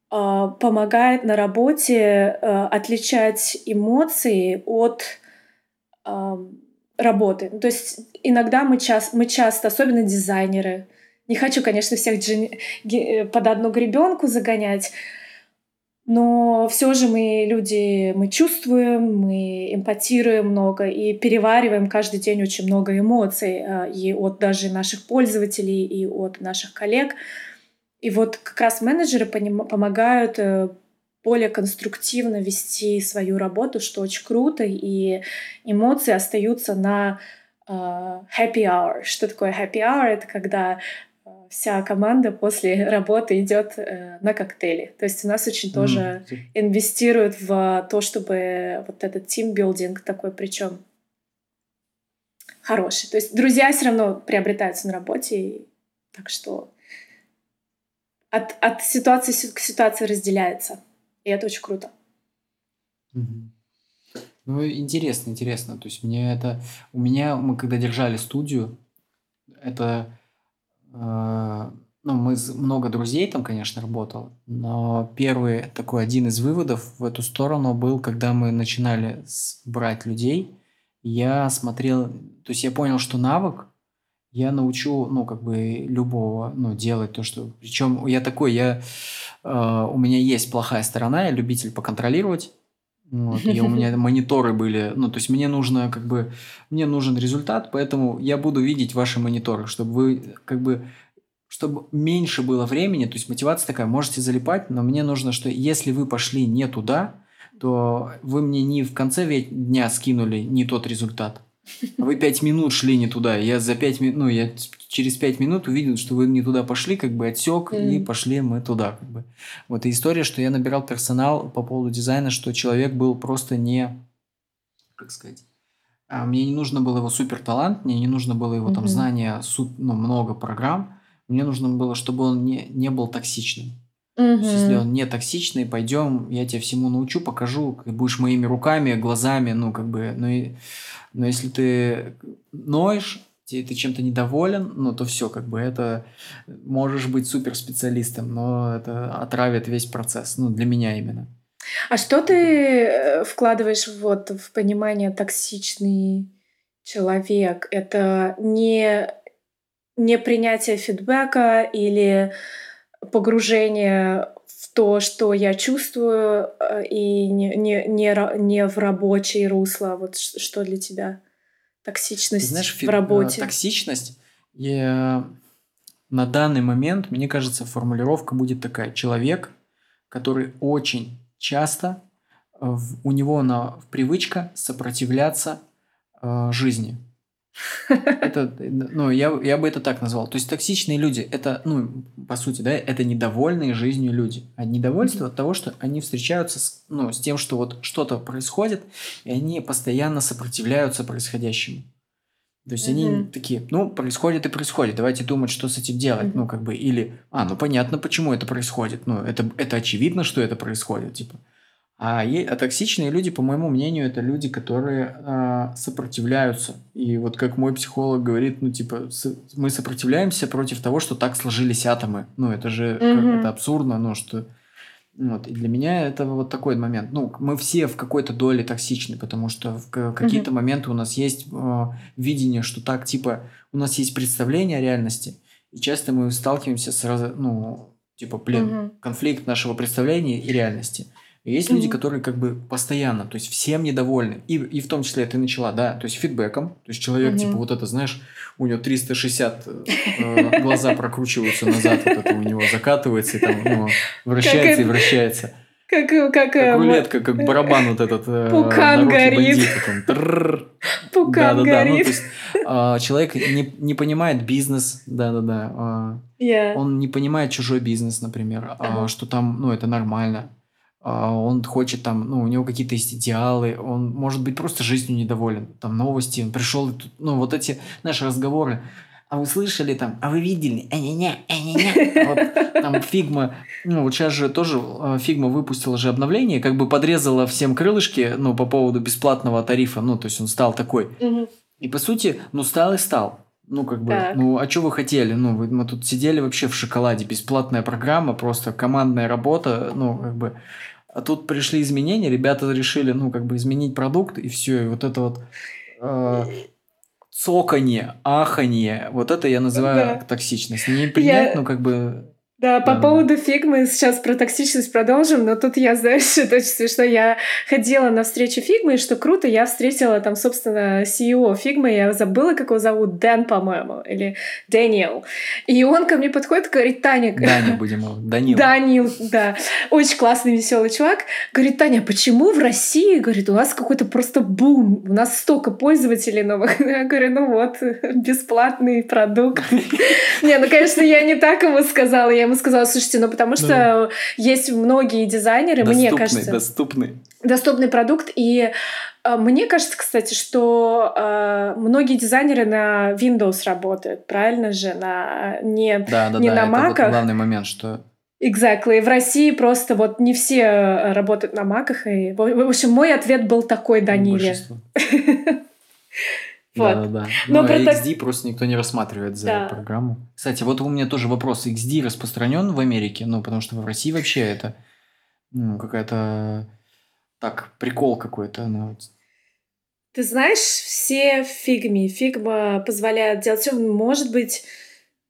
помогает на работе а, отличать эмоции от а, работы. То есть иногда мы, час, мы часто, особенно дизайнеры, не хочу, конечно, всех под одну гребенку загонять, но все же мы люди, мы чувствуем, мы эмпатируем много и перевариваем каждый день очень много эмоций а, и от даже наших пользователей, и от наших коллег. И вот как раз менеджеры помогают э, более конструктивно вести свою работу, что очень круто, и эмоции остаются на uh, happy hour. Что такое happy hour? Это когда вся команда после работы идет э, на коктейли. То есть у нас очень mm. тоже инвестируют в то, чтобы вот этот тимбилдинг такой, причем хороший. То есть друзья все равно приобретаются на работе, так что от, от ситуации к ситуации разделяется. И это очень круто. Ну, интересно, интересно. То есть мне это... У меня, мы когда держали студию, это Э, ну, мы много друзей там, конечно, работал, но первый такой один из выводов в эту сторону был, когда мы начинали брать людей, я смотрел, то есть я понял, что навык я научу, ну, как бы любого, ну, делать то, что... Причем я такой, я... Э, у меня есть плохая сторона, я любитель поконтролировать, вот, и у меня мониторы были, ну, то есть мне нужно, как бы, мне нужен результат, поэтому я буду видеть ваши мониторы, чтобы вы, как бы, чтобы меньше было времени, то есть мотивация такая, можете залипать, но мне нужно, что если вы пошли не туда, то вы мне не в конце дня скинули не тот результат, вы пять минут шли не туда. Я за пять минут, ну, я через пять минут увидел, что вы не туда пошли, как бы отсек, mm. и пошли мы туда. Как бы. Вот и история, что я набирал персонал по поводу дизайна, что человек был просто не, как сказать, а мне не нужно было его супер талант, мне не нужно было его mm-hmm. там знания, суп, ну, много программ. Мне нужно было, чтобы он не, не был токсичным. Mm-hmm. есть, если он не токсичный, пойдем, я тебя всему научу, покажу, будешь моими руками, глазами, ну, как бы, ну и но если ты ноешь, ты, ты чем-то недоволен, ну, то все, как бы это можешь быть суперспециалистом, но это отравит весь процесс, ну, для меня именно. А что ты э, вкладываешь вот в понимание токсичный человек? Это не, не принятие фидбэка или погружение то, что я чувствую, э, и не, не, не, не в рабочее русло. Вот что для тебя токсичность Знаешь, в работе? Токсичность я... на данный момент, мне кажется, формулировка будет такая. Человек, который очень часто в, у него на, привычка сопротивляться э, жизни. Это, ну, я, я бы это так назвал. То есть токсичные люди, это, ну, по сути, да, это недовольные жизнью люди. А недовольство mm-hmm. от того, что они встречаются с, ну, с тем, что вот что-то происходит, и они постоянно сопротивляются происходящему. То есть mm-hmm. они такие, ну, происходит и происходит, давайте думать, что с этим делать. Mm-hmm. Ну, как бы, или, а, ну, понятно, почему это происходит. Ну, это, это очевидно, что это происходит, типа. А, а токсичные люди, по моему мнению, это люди, которые э, сопротивляются. И вот как мой психолог говорит, ну типа с, мы сопротивляемся против того, что так сложились атомы. Ну это же mm-hmm. это абсурдно, ну что вот. И для меня это вот такой момент. Ну, мы все в какой-то доле токсичны, потому что в какие-то mm-hmm. моменты у нас есть э, видение, что так, типа, у нас есть представление о реальности, и часто мы сталкиваемся с, ну, типа, блин, mm-hmm. конфликт нашего представления и реальности. Есть люди, которые как бы постоянно, то есть всем недовольны. И, и в том числе ты начала, да, то есть фидбэком. То есть человек, mm-hmm. типа, вот это, знаешь, у него 360 э, глаза прокручиваются назад, вот это у него закатывается и там ну, вращается и вращается. Как, как, как, рулетка, как барабан вот этот. Пукан горит. Пукан. Ну, есть, э, человек не, не понимает бизнес, да-да-да. Э, yeah. Он не понимает чужой бизнес, например, uh-huh. что там, ну, это нормально. А, он хочет там, ну, у него какие-то есть идеалы, он может быть просто жизнью недоволен, там новости, он пришел, ну, вот эти наши разговоры, а вы слышали там, а вы видели, а-не-не, а-не-не, вот, там Figma, ну, вот сейчас же тоже Figma выпустила же обновление, как бы подрезала всем крылышки, ну, по поводу бесплатного тарифа, ну, то есть он стал такой. И по сути, ну, стал и стал. Ну, как бы, так. ну, а что вы хотели? Ну, вы, мы тут сидели вообще в шоколаде, бесплатная программа, просто командная работа, ну, как бы, а тут пришли изменения, ребята решили, ну, как бы изменить продукт, и все, и вот это вот э, цоканье, аханье, вот это я называю да. токсичность. Не принять, я... ну, как бы да, по поводу фиг мы сейчас про токсичность продолжим, но тут я, знаешь, это очень что Я ходила на встречу фигмы, и что круто, я встретила там, собственно, CEO фигмы, я забыла, как его зовут, Дэн, по-моему, или Дэниел. И он ко мне подходит и говорит, Таня... Даня будем его, Данил. Данил, да. Очень классный, веселый чувак. Говорит, Таня, почему в России, говорит, у нас какой-то просто бум, у нас столько пользователей новых. Я говорю, ну вот, бесплатный продукт. Не, ну, конечно, я не так ему сказала, я ему сказала, слушайте, ну потому что ну, есть многие дизайнеры, доступный, мне кажется... Доступный. Доступный продукт. И э, мне кажется, кстати, что э, многие дизайнеры на Windows работают, правильно же? На, не да, да, не да, на Mac. Это вот главный момент, что Exactly. В России просто вот не все э, работают на маках. И, в общем, мой ответ был такой Даниле. Вот. Да, да, да. Но, Но про XD так... просто никто не рассматривает за да. программу. Кстати, вот у меня тоже вопрос. XD распространен в Америке? Ну, потому что в России вообще это ну, какая-то... Так, прикол какой-то. Ну, Ты знаешь, все фигми. Фигма позволяет делать все. Может быть,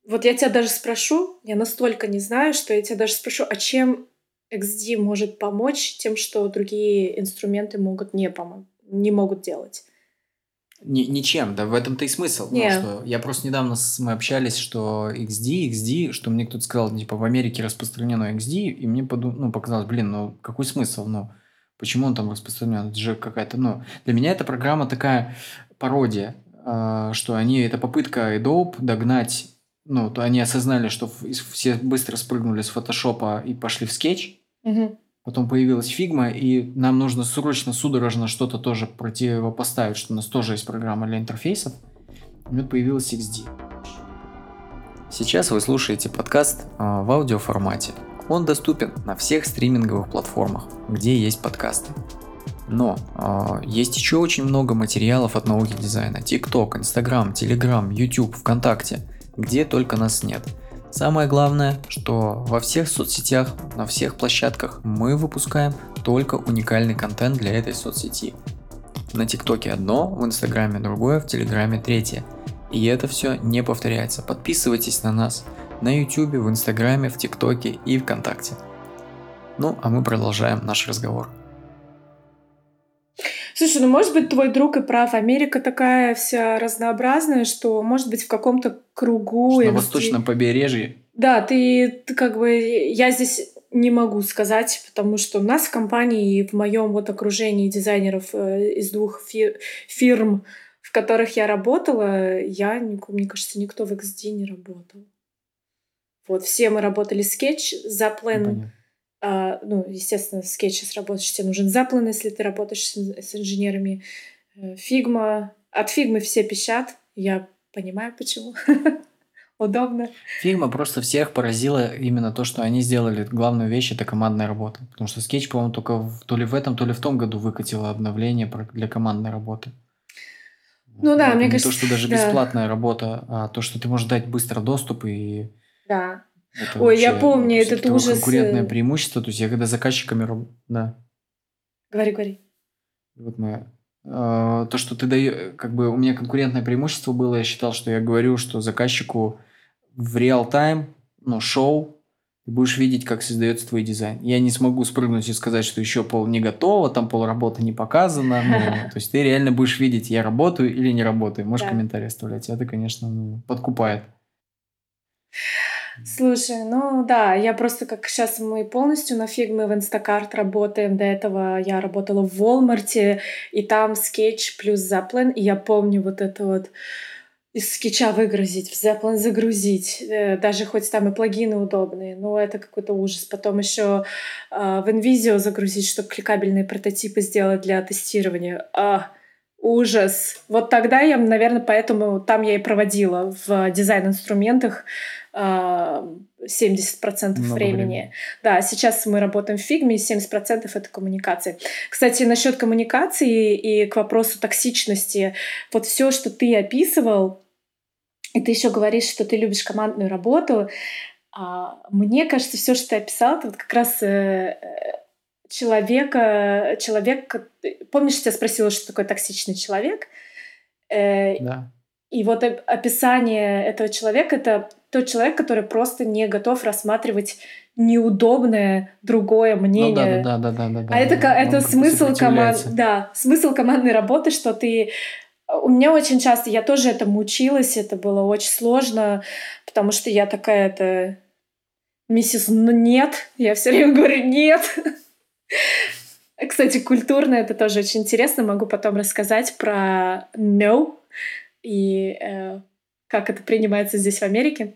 вот я тебя даже спрошу, я настолько не знаю, что я тебя даже спрошу, а чем XD может помочь тем, что другие инструменты могут не помочь, не могут делать? Ни, ничем, да в этом-то и смысл. Yeah. Ну, что я просто недавно с, мы общались, что XD, XD, что мне кто-то сказал, типа, в Америке распространено XD, и мне поду, ну, показалось, блин, ну, какой смысл, ну, почему он там распространен? Это же какая-то, ну, для меня эта программа такая пародия, э, что они, это попытка Adobe догнать, ну, то они осознали, что все быстро спрыгнули с фотошопа и пошли в Sketch, mm-hmm Потом появилась Figma, и нам нужно срочно, судорожно что-то тоже противопоставить, что у нас тоже есть программа для интерфейсов. И вот появилась XD. Сейчас вы слушаете подкаст а, в аудиоформате. Он доступен на всех стриминговых платформах, где есть подкасты. Но э, есть еще очень много материалов от науки дизайна. TikTok, Instagram, Telegram, YouTube, ВКонтакте. Где только нас нет – Самое главное, что во всех соцсетях, на всех площадках мы выпускаем только уникальный контент для этой соцсети. На ТикТоке одно, в Инстаграме другое, в Телеграме третье. И это все не повторяется. Подписывайтесь на нас на Ютубе, в Инстаграме, в ТикТоке и ВКонтакте. Ну, а мы продолжаем наш разговор. Слушай, ну может быть твой друг и прав. Америка такая вся разнообразная, что может быть в каком-то кругу... Что на восточном побережье. Да, ты, ты как бы... Я здесь не могу сказать, потому что у нас в компании и в моем вот окружении дизайнеров э, из двух фи- фирм, в которых я работала, я, мне кажется, никто в XD не работал. Вот, все мы работали Sketch, Zeplin, а, ну, естественно, в скетче сработаешь, тебе нужен Zeplin, если ты работаешь с, с инженерами. Figma, от фигмы все пищат, я понимаю почему. удобно. Figma просто всех поразила именно то, что они сделали главную вещь, это командная работа. Потому что Sketch, по-моему, только в, то ли в этом, то ли в том году выкатила обновление для командной работы. Ну да, мне кажется... Не то, что даже да. бесплатная работа, а то, что ты можешь дать быстро доступ и... Да. Это Ой, я помню этот ужас. конкурентное э, преимущество. То есть я когда заказчиками... Да. Говори, говори. Вот мы а, то, что ты даешь, как бы у меня конкурентное преимущество было, я считал, что я говорю, что заказчику в реал-тайм, ну, шоу, ты будешь видеть, как создается твой дизайн. Я не смогу спрыгнуть и сказать, что еще пол не готово, там пол работы не показано. Ну, то есть ты реально будешь видеть, я работаю или не работаю. Можешь да. комментарий оставлять. Это, конечно, ну, подкупает. Слушай, ну да, я просто как сейчас мы полностью на фигме в Instacart работаем. До этого я работала в Walmart, и там скетч плюс Zeplin. И я помню вот это вот из скетча выгрузить, в Zeplin загрузить, э, даже хоть там и плагины удобные, но это какой-то ужас. Потом еще э, в InVision загрузить, чтобы кликабельные прототипы сделать для тестирования. А, ужас. Вот тогда я, наверное, поэтому там я и проводила в дизайн-инструментах 70% Много времени. времени. Да, сейчас мы работаем в фигме, и 70% это коммуникации. Кстати, насчет коммуникации и к вопросу токсичности. Вот все, что ты описывал, и ты еще говоришь, что ты любишь командную работу. А, мне кажется, все, что ты описал, это вот как раз э, человека, человек, помнишь, я тебя спросила, что такое токсичный человек? Э, да. И вот описание этого человека — это тот человек, который просто не готов рассматривать неудобное другое мнение. Ну, да, да, да, да, да. А это, да, это смысл команд, да, смысл командной работы, что ты у меня очень часто, я тоже этому училась, это было очень сложно, потому что я такая это миссис ну нет, я все время говорю нет. Кстати, культурно это тоже очень интересно, могу потом рассказать про no и э, как это принимается здесь в Америке.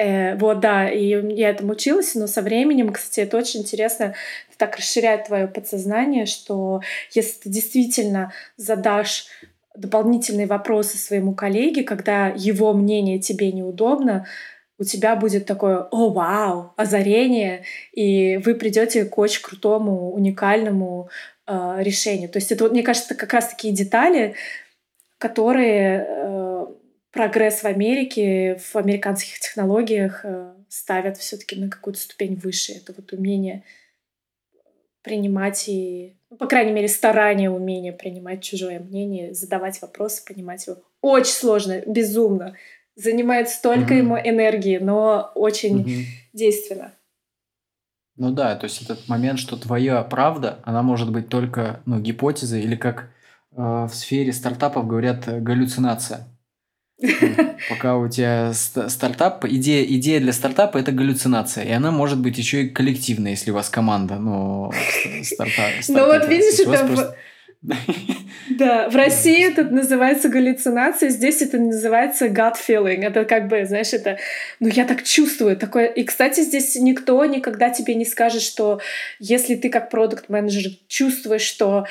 Э, вот, да, и я этому училась, но со временем, кстати, это очень интересно, это так расширяет твое подсознание, что если ты действительно задашь дополнительные вопросы своему коллеге, когда его мнение тебе неудобно, у тебя будет такое «О, вау!» озарение, и вы придете к очень крутому, уникальному э, решению. То есть это, мне кажется, как раз такие детали, которые э, прогресс в Америке, в американских технологиях э, ставят все-таки на какую-то ступень выше. Это вот умение принимать и, ну, по крайней мере, старание, умение принимать чужое мнение, задавать вопросы, понимать его. Очень сложно, безумно. Занимает столько mm-hmm. ему энергии, но очень mm-hmm. действенно. Ну да, то есть этот момент, что твоя правда, она может быть только ну, гипотезой или как э, в сфере стартапов говорят галлюцинация. Пока у тебя стартап, идея, идея для стартапа это галлюцинация, и она может быть еще и коллективная, если у вас команда, но стартап. Ну вот видишь, это да, в России это называется галлюцинация, здесь это называется gut feeling. Это как бы, знаешь, это, ну я так чувствую такое. И, кстати, здесь никто никогда тебе не скажет, что если ты как продукт менеджер чувствуешь, что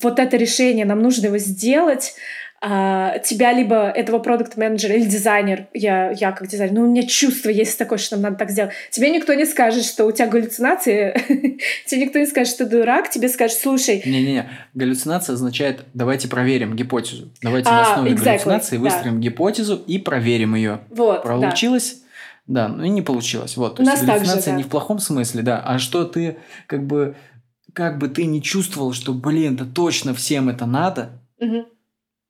вот это решение, нам нужно его сделать, а, тебя либо этого продукт менеджера или дизайнер, я, я как дизайнер, ну у меня чувство есть такое, что нам надо так сделать. Тебе никто не скажет, что у тебя галлюцинации, тебе никто не скажет, что ты дурак, тебе скажет, слушай... Не-не-не, галлюцинация означает, давайте проверим гипотезу. Давайте а, на основе exactly, галлюцинации выстроим гипотезу и проверим ее. Вот, Получилось? Да. ну и не получилось. Вот, то есть галлюцинация не в плохом смысле, да, а что ты как бы как бы ты не чувствовал, что, блин, да точно всем это надо, угу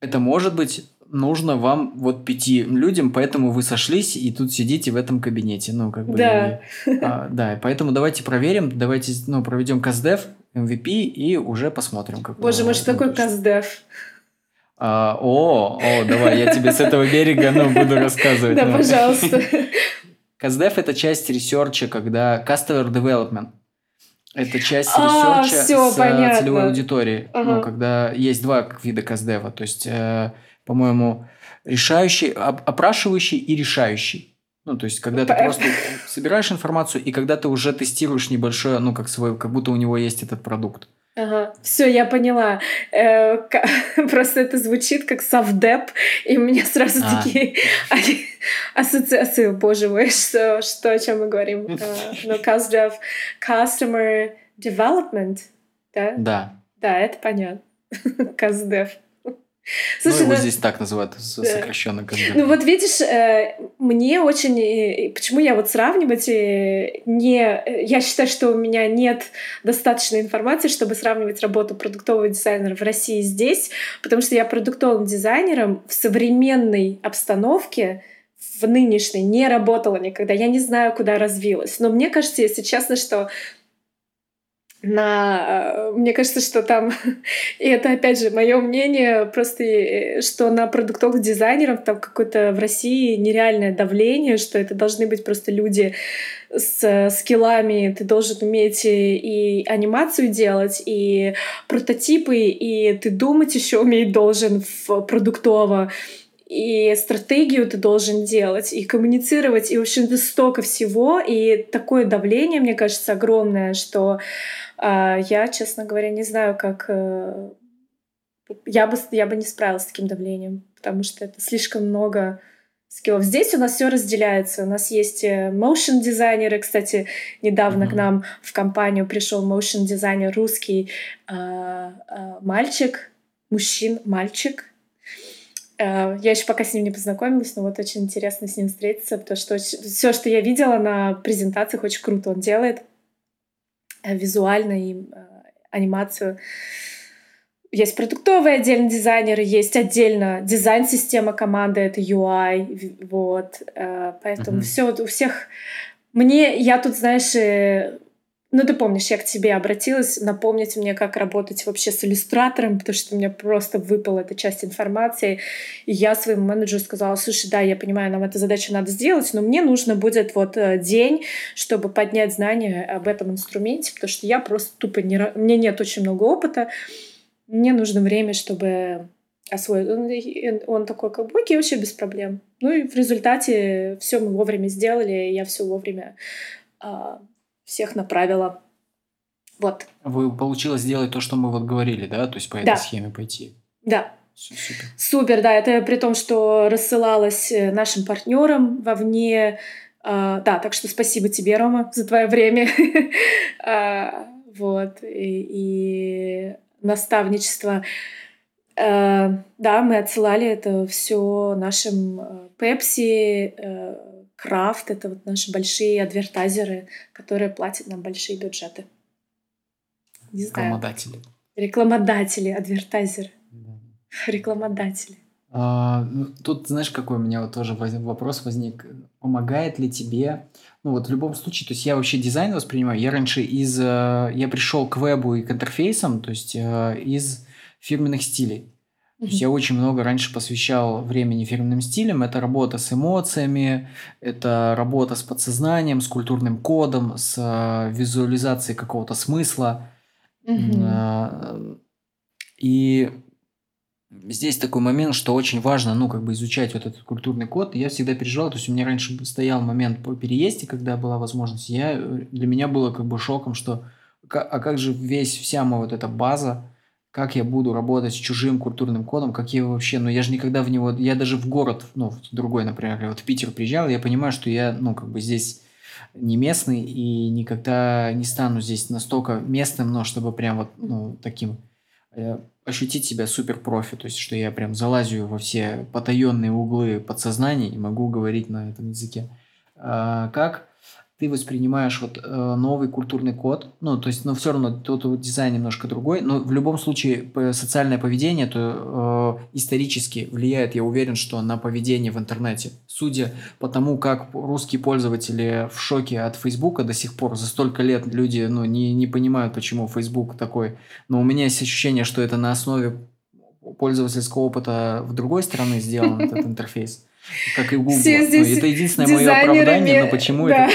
это может быть нужно вам вот пяти людям, поэтому вы сошлись и тут сидите в этом кабинете. Ну, как бы... Да. А, да, поэтому давайте проверим, давайте ну, проведем КАЗДЕВ, MVP и уже посмотрим. Как Боже мой, что такое КАЗДЕВ? А, о, о, давай, я тебе с этого берега ну, буду рассказывать. Да, ну. пожалуйста. CustDev – это часть research а, когда Customer Development. Это часть А, research а всё, с э, понятно. целевой аудиторией. Ага. Ну, когда есть два вида CustDev. То есть, э, по-моему, решающий, оп- опрашивающий и решающий. Ну, то есть, когда ты П- просто собираешь информацию, и когда ты уже тестируешь небольшое, ну, как свой, как будто у него есть этот продукт. Ага, все, я поняла. Э, Просто это звучит как совдеп, и у меня сразу А. такие ассоциации. Боже мой, что, что о чем мы говорим? Э, Ну, CastDev, Customer Development, да? Да. Да, это понятно. Ну, Слушай, его ну, здесь так называют, Да. сокращенно CastDev. Ну вот видишь, э, мне очень... Почему я вот сравнивать э, не... э, Я считаю, что у меня нет достаточной информации, чтобы сравнивать работу продуктового дизайнера в России здесь, потому что я продуктовым дизайнером в современной обстановке в нынешней не работала никогда. Я не знаю, куда развилась. Но мне кажется, если честно, что на, э, мне кажется, что там, и это опять же мое мнение, просто э, что на продуктовых дизайнеров там какое-то в России нереальное давление, что это должны быть просто люди с э, скиллами, ты должен уметь и, анимацию делать, и прототипы, и ты думать еще уметь должен в продуктово, и стратегию ты должен делать, и коммуницировать, и, в общем-то, столько всего, и такое давление, мне кажется, огромное, что я, честно говоря, не знаю, как... э, Я бы, я бы не справилась с таким давлением, потому что это слишком много скиллов. Здесь у нас все разделяется. У нас есть э, motion дизайнеры. Кстати, недавно Мгм. к нам в компанию пришел motion дизайнер русский а, а, мальчик, мужчин, мальчик. Э, Я еще пока с ним не познакомилась, но вот очень интересно с ним встретиться, потому что все, что я видела на презентациях, очень круто он делает визуально и э, анимацию. Есть продуктовые отдельно дизайнеры, есть отдельно дизайн-система команды, это UI, вот. э, Поэтому Мгм. все у всех... Мне, я тут, знаешь, э, ну ты помнишь, я к тебе обратилась, напомнить мне, как работать вообще с иллюстратором, потому что у меня просто выпала эта часть информации, и я своему менеджеру сказала, слушай, да, я понимаю, нам эту задачу надо сделать, но мне нужно будет вот э, день, чтобы поднять знания об этом инструменте, потому что я просто тупо не... Мне нет очень много опыта, мне нужно время, чтобы освоить. Он, он такой, как бы, вообще без проблем. Ну и в результате все мы вовремя сделали, и я все вовремя а, всех направила. Вот, Вы получилось сделать то, что мы вот говорили, да? То есть по этой Да. схеме пойти. да. Су- Супер. Супер, да, это при том, что рассылалось э, нашим партнерам вовне. А, да, так что спасибо тебе, Рома, за твое время. А, Вот, и, и наставничество. А, Да, мы отсылали это все нашим э, Pepsi, э, Крафт, это вот наши большие адвертайзеры, которые платят нам большие бюджеты. Не знаю. Рекламодатели. Рекламодатели, адвертайзеры, Да. рекламодатели. А, ну, тут, знаешь, какой у меня вот тоже вопрос возник. Помогает ли тебе, ну вот в любом случае, то есть я вообще дизайн воспринимаю, я раньше из, э, я пришел к вебу и к интерфейсам, то есть э, из фирменных стилей. То есть я очень много раньше посвящал времени фирменным стилям. Это работа с эмоциями, это работа с подсознанием, с культурным кодом, с э, визуализацией какого-то смысла. А, И здесь такой момент, что очень важно, ну, как бы изучать вот этот культурный код. Я всегда переживал, то есть у меня раньше стоял момент по переезде, когда была возможность. Я, э, для меня было как бы шоком, что а как же весь, вся моя вот эта база, как я буду работать с чужим культурным кодом, как я вообще, ну, я же никогда в него, я даже в город, ну, в другой, например, вот в Питер приезжал, я понимаю, что я, ну, как бы здесь не местный и никогда не стану здесь настолько местным, но чтобы прям вот, ну, таким э, ощутить себя супер профи, то есть что я прям залазю во все потаенные углы подсознания и могу говорить на этом языке. А, как ты воспринимаешь вот э, новый культурный код, ну, то есть, но все равно тот вот дизайн немножко другой, но в любом случае социальное поведение, то э, исторически влияет, я уверен, что на поведение в интернете. Судя по тому, как русские пользователи в шоке от Фейсбука до сих пор, за столько лет люди, ну, не, не понимают, почему Фейсбук такой, но у меня есть ощущение, что это на основе пользовательского опыта в другой стране сделан этот интерфейс. Как и Google. Все здесь это единственное мое оправдание, но почему да. это...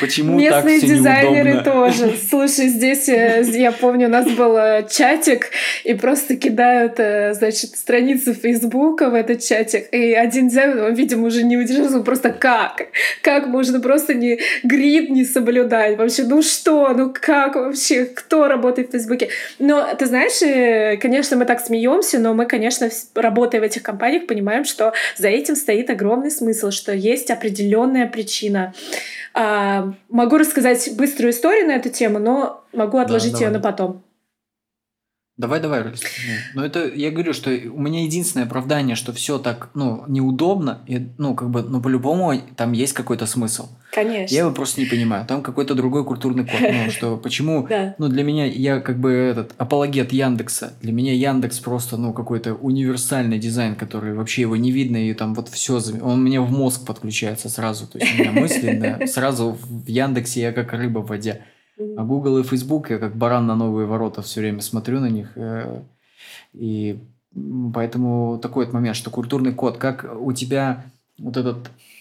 Почему Местные так все дизайнеры неудобно? тоже. Слушай, здесь, э, я помню, у нас был э, чатик, и просто кидают, э, значит, страницу Фейсбука в этот чатик. И один дизайнер, он, видимо, уже не удержался, просто как? Как можно просто не грид не соблюдать? Вообще, ну что? Ну как вообще? Кто работает в Фейсбуке? Но ты знаешь, конечно, мы так смеемся, но мы, конечно, работая в этих компаниях, понимаем, что за этим стоит огромный смысл, что есть определенная причина. Могу рассказать быструю историю на эту тему, но могу отложить да, ее на потом. Давай, давай, Но это я говорю, что у меня единственное оправдание, что все так, ну, неудобно, и, ну, как бы, ну, по-любому там есть какой-то смысл. Конечно. Я его просто не понимаю. Там какой-то другой культурный код. Ну, что почему, ну, для меня, я как бы этот апологет Яндекса. Для меня Яндекс просто, ну, какой-то универсальный дизайн, который вообще его не видно, и там вот все, он мне в мозг подключается сразу. То есть у меня мысли сразу в Яндексе я как рыба в воде. А Google и Facebook, я как баран на новые ворота все время смотрю на них. Э, и поэтому такой вот момент, что культурный код, как у тебя вот этот...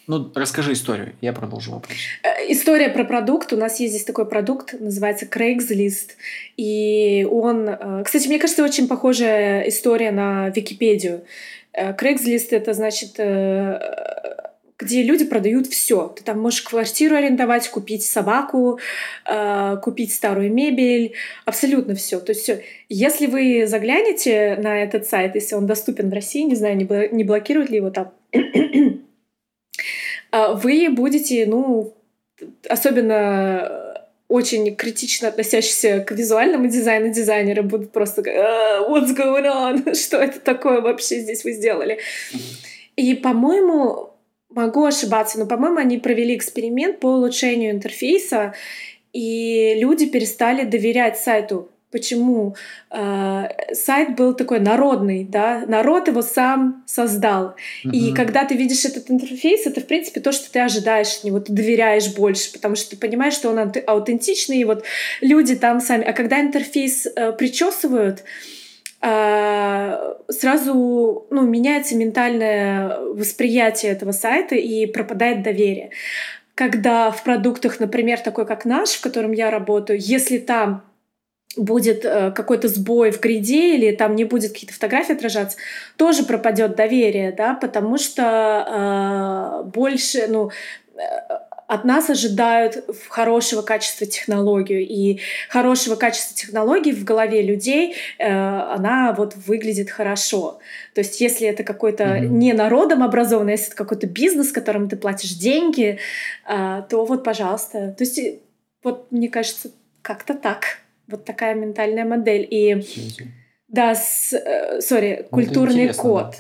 Ну, расскажи историю, я продолжу вопрос. Э, история про продукт. У нас есть здесь такой продукт, называется Craigslist. И он... Э, кстати, мне кажется, очень похожая история на Википедию. Craigslist — это, значит, где люди продают все. Ты там можешь квартиру арендовать, купить собаку, э, купить старую мебель, абсолютно все. То есть все. Если вы заглянете на этот сайт, если он доступен в России, не знаю, не блокируют ли его там, э, вы будете, ну, особенно очень критично относящиеся к визуальному дизайну дизайнеры будут просто uh, what's going on? Что это такое вообще здесь вы сделали? И, по-моему, Могу ошибаться, но, по-моему, они провели эксперимент по улучшению интерфейса, и люди перестали доверять сайту. Почему? Э, сайт был такой народный, да, народ его сам создал. Uh-huh. И когда ты видишь этот интерфейс, это, в принципе, то, что ты ожидаешь от него, ты доверяешь больше, потому что ты понимаешь, что он аутентичный, и вот люди там сами. А когда интерфейс э, причесывают, а, сразу ну, меняется ментальное восприятие этого сайта и пропадает доверие. Когда в продуктах, например, такой как наш, в котором я работаю, если там будет э, какой-то сбой в гриде или там не будет какие-то фотографии отражаться, тоже пропадет доверие, да, потому что э, больше, ну, э, от нас ожидают хорошего качества технологию. И хорошего качества технологий в голове людей, э, она вот выглядит хорошо. То есть если это какой-то mm-hmm. не народом образованный, если это какой-то бизнес, которым ты платишь деньги, э, то вот, пожалуйста. То есть вот, мне кажется, как-то так. Вот такая ментальная модель. И да, с, э, сори, культурный код.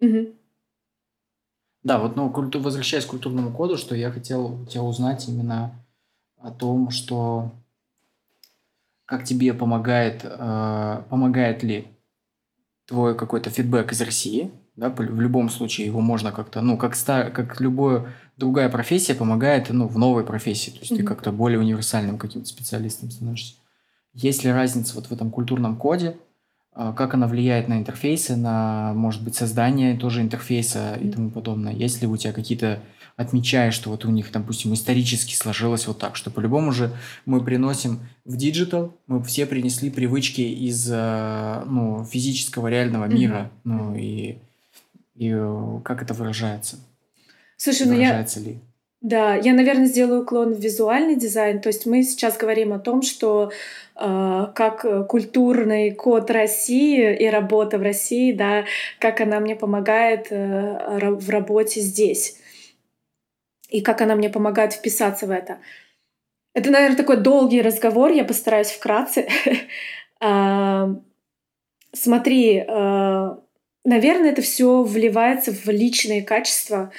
Да. Угу. Да, вот, ну, культу... возвращаясь к культурному коду, что я хотел тебя узнать именно о том, что как тебе помогает, э, помогает ли твой какой-то фидбэк из России, да, в любом случае его можно как-то, ну, как, стар, как любая другая профессия помогает, ну, в новой профессии, то есть mm-hmm. ты как-то более универсальным каким-то специалистом становишься. Есть ли разница вот в этом культурном коде, как она влияет на интерфейсы, на, может быть, создание тоже интерфейса и тому подобное. Есть ли у тебя какие-то отмечаешь, что вот у них, допустим, исторически сложилось вот так, что по-любому же мы приносим в digital, мы все принесли привычки из а, ну, физического реального мира, mm-hmm. ну и, и э, как это выражается? Слушай, выражается ну я... ли? Да, я, наверное, сделаю уклон в визуальный дизайн. То есть мы сейчас говорим о том, что э, как культурный код России и работа в России, да, как она мне помогает э, в работе здесь и как она мне помогает вписаться в это. Это, наверное, такой долгий разговор, я постараюсь вкратце. А, смотри, э, наверное, это все вливается в личные качества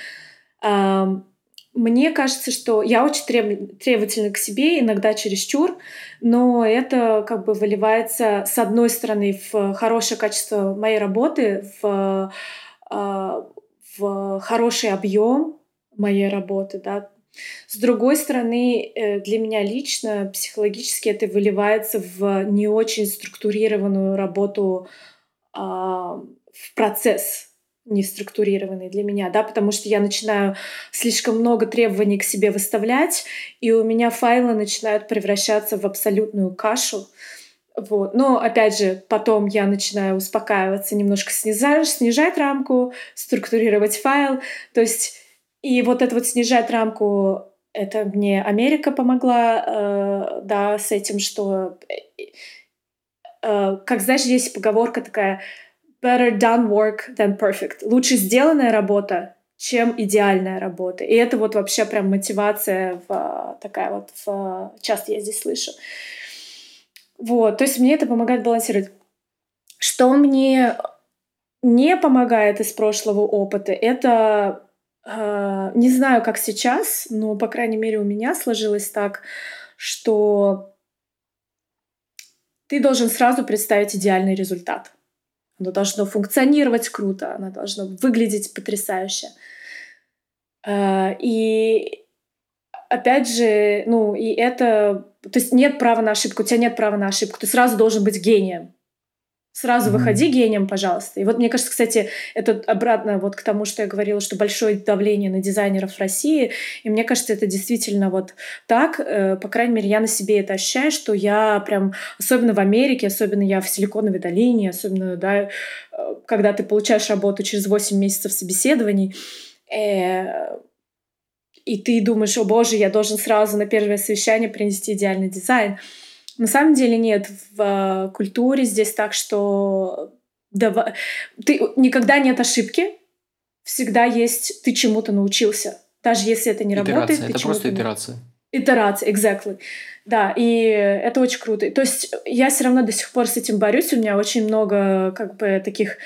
мне кажется, что я очень требовательна к себе, иногда чересчур, но это как бы выливается, с одной стороны, в хорошее качество моей работы, в, а, в хороший объем моей работы, да. С другой стороны, э, для меня лично психологически это выливается в не очень структурированную работу а, в процесс не структурированный для меня, да, потому что я начинаю слишком много требований к себе выставлять, и у меня файлы начинают превращаться в абсолютную кашу. Вот. Но, опять же, потом я начинаю успокаиваться, немножко снижать, снижать рамку, структурировать файл. То есть, и вот это вот снижать рамку, это мне Америка помогла, э, да, с этим, что, э, э, как знаешь, есть поговорка такая, better done work than perfect. Лучше сделанная работа, чем идеальная работа. И это вот вообще прям мотивация в, такая вот в, часто я здесь слышу. Вот, то есть мне это помогает балансировать. Что мне не помогает из прошлого опыта, это э, не знаю, как сейчас, но по крайней мере у меня сложилось так, что ты должен сразу представить идеальный результат. Оно должно функционировать круто, оно должно выглядеть потрясающе. Э, и опять же, ну, и это... То есть нет права на ошибку, у тебя нет права на ошибку. Ты сразу должен быть гением. Сразу mm-hmm. выходи гением, пожалуйста. И вот мне кажется, кстати, это обратно вот к тому, что я говорила, что большое давление на дизайнеров в России. И мне кажется, это действительно вот так. Э, по крайней мере, я на себе это ощущаю, что я прям, особенно в Америке, особенно я в Силиконовой долине, особенно, да, э, когда ты получаешь работу через 8 месяцев собеседований, э, и ты думаешь, о боже, я должен сразу на первое совещание принести идеальный дизайн. На самом деле нет. В э, культуре здесь так, что давай... ты... никогда нет ошибки, всегда есть ты чему-то научился. Даже если это не итерация. работает. Это просто итерация. Итерация, exactly. Да, и это очень круто. То есть я все равно до сих пор с этим борюсь. У меня очень много как бы таких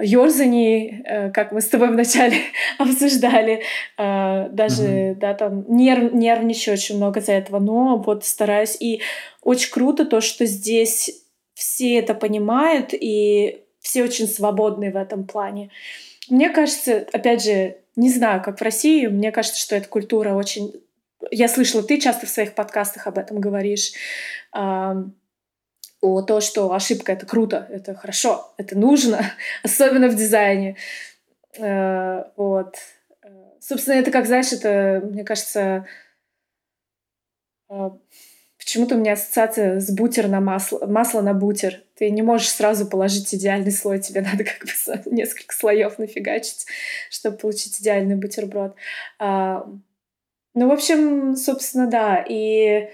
ёрзаний, э, как мы с тобой вначале обсуждали, э, даже, mm-hmm. да, там, нерв, нервничаю очень много за этого, но вот стараюсь. И очень круто то, что здесь все это понимают, и все очень свободны в этом плане. Мне кажется, опять же, не знаю, как в России, мне кажется, что эта культура очень... Я слышала, ты часто в своих подкастах об этом говоришь, о то, что ошибка — это круто, это хорошо, это нужно, особенно в дизайне. Э, вот. Собственно, это как, знаешь, это, мне кажется, э, почему-то у меня ассоциация с бутер на масло, масло на бутер. Ты не можешь сразу положить идеальный слой, тебе надо как бы несколько слоев нафигачить, чтобы получить идеальный бутерброд. А, ну, в общем, собственно, да. И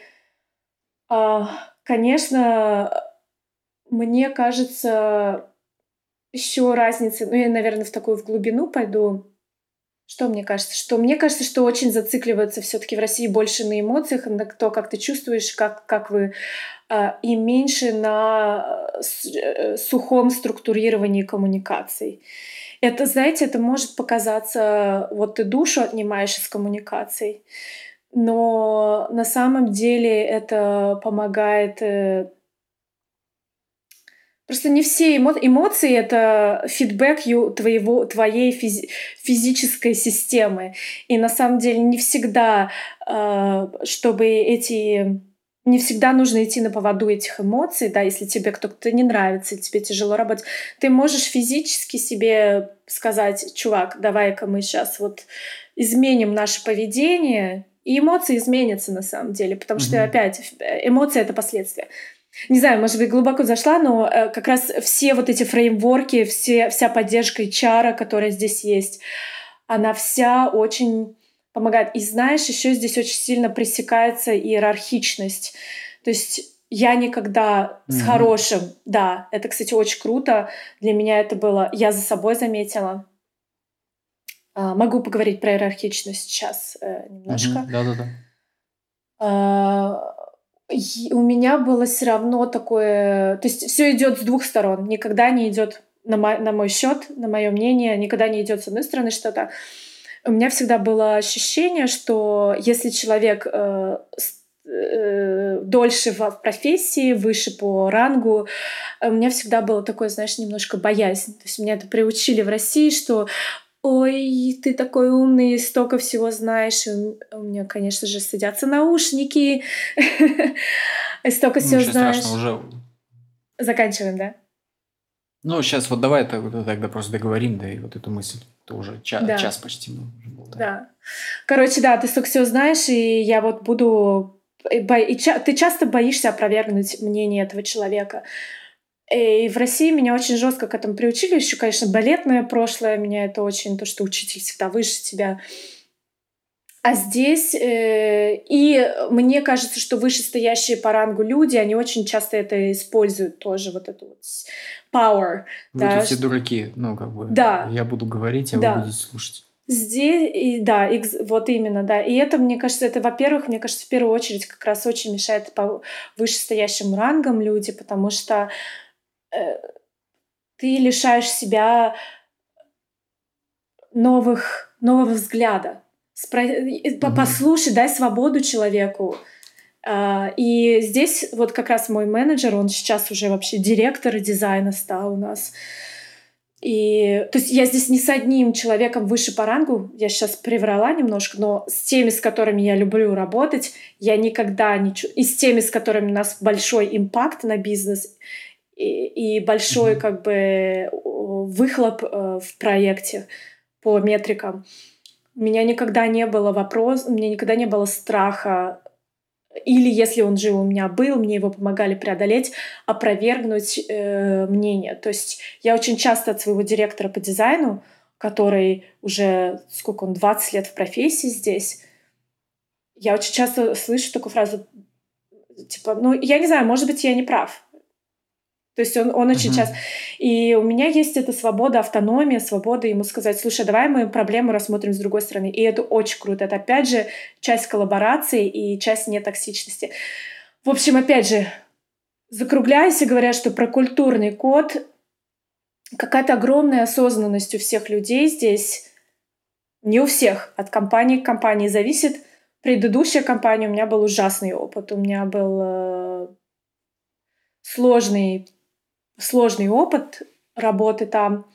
а, Конечно, мне кажется, еще разница, ну я, наверное, в такую в глубину пойду. Что мне кажется? Что мне кажется, что очень зацикливаются все-таки в России больше на эмоциях, на то, как ты чувствуешь, как, как вы, э, и меньше на э, сухом структурировании коммуникаций. Это, знаете, это может показаться, вот ты душу отнимаешь из коммуникаций, но на самом деле это помогает э, Просто не все эмо... эмоции — это фидбэк твоего, твоей физи... физической системы. И на самом деле не всегда, э, чтобы эти... Не всегда нужно идти на поводу этих эмоций, да, если тебе кто-то не нравится, тебе тяжело работать. Ты можешь физически себе сказать, чувак, давай-ка мы сейчас вот изменим наше поведение, и эмоции изменятся на самом деле, потому что, mm-hmm. опять, эмоции — это последствия. Не знаю, может быть, глубоко зашла, но э, как раз все вот эти фреймворки, все, вся поддержка HR, которая здесь есть, она вся очень помогает. И знаешь, еще здесь очень сильно пресекается иерархичность. То есть я никогда mm-hmm. с хорошим, да, это, кстати, очень круто. Для меня это было, я за собой заметила. А, могу поговорить про иерархичность сейчас э, немножко. Да-да-да. А, у меня было все равно такое... То есть все идет с двух сторон. Никогда не идет на мой, на мой счет, на мое мнение, никогда не идет с одной стороны что-то. У меня всегда было ощущение, что если человек э, э, дольше в профессии, выше по рангу, у меня всегда было такое, знаешь, немножко боязнь. То есть меня это приучили в России, что ой, ты такой умный, столько всего знаешь. И у меня, конечно же, садятся наушники, столько всего знаешь. уже. Заканчиваем, да? Ну, сейчас вот давай тогда просто договорим, да, и вот эту мысль. Это уже час, Да. час почти был. да. Да. Короче, да, ты столько всего знаешь, и я вот буду... и бо- и ча- Ты часто боишься опровергнуть мнение этого человека. И в России меня очень жестко к этому приучили. Еще, конечно, балетное прошлое меня это очень... То, что учитель всегда выше тебя. А здесь... э, и мне кажется, что вышестоящие по рангу люди, они очень часто это используют тоже, вот эту вот power. Вы да, все дураки, ну, как бы. Да. Я буду говорить, а Да. вы будете слушать. Здесь, и, да, экз- вот именно, да. И это, мне кажется, это, во-первых, мне кажется, в первую очередь как раз очень мешает по вышестоящим рангам люди, потому что э, ты лишаешь себя новых, нового взгляда. Спро- э, Мгм. Послушай, дай свободу человеку. А, И здесь вот как раз мой менеджер, он сейчас уже вообще директор дизайна стал у нас. И, то есть я здесь не с одним человеком выше по рангу, я сейчас приврала немножко, но с теми, с которыми я люблю работать, я никогда не... И с теми, с которыми у нас большой импакт на бизнес и, и большой Мгм. как бы выхлоп э, в проекте по метрикам. У меня никогда не было вопрос, у меня никогда не было страха или если он же у меня был, мне его помогали преодолеть, опровергнуть э, мнение. То есть я очень часто от своего директора по дизайну, который уже, сколько он, 20 лет в профессии здесь, я очень часто слышу такую фразу, типа, ну, я не знаю, может быть, я не прав. То есть он, он очень Мгм. часто... И у меня есть эта свобода, автономия, свобода ему сказать, слушай, давай мы проблему рассмотрим с другой стороны. И это очень круто. Это, опять же, часть коллаборации и часть нетоксичности. В общем, опять же, закругляясь и говоря, что про культурный код, какая-то огромная осознанность у всех людей здесь, не у всех, от компании к компании зависит. Предыдущая компания, у меня был ужасный опыт. У меня был э, сложный, сложный опыт работы там.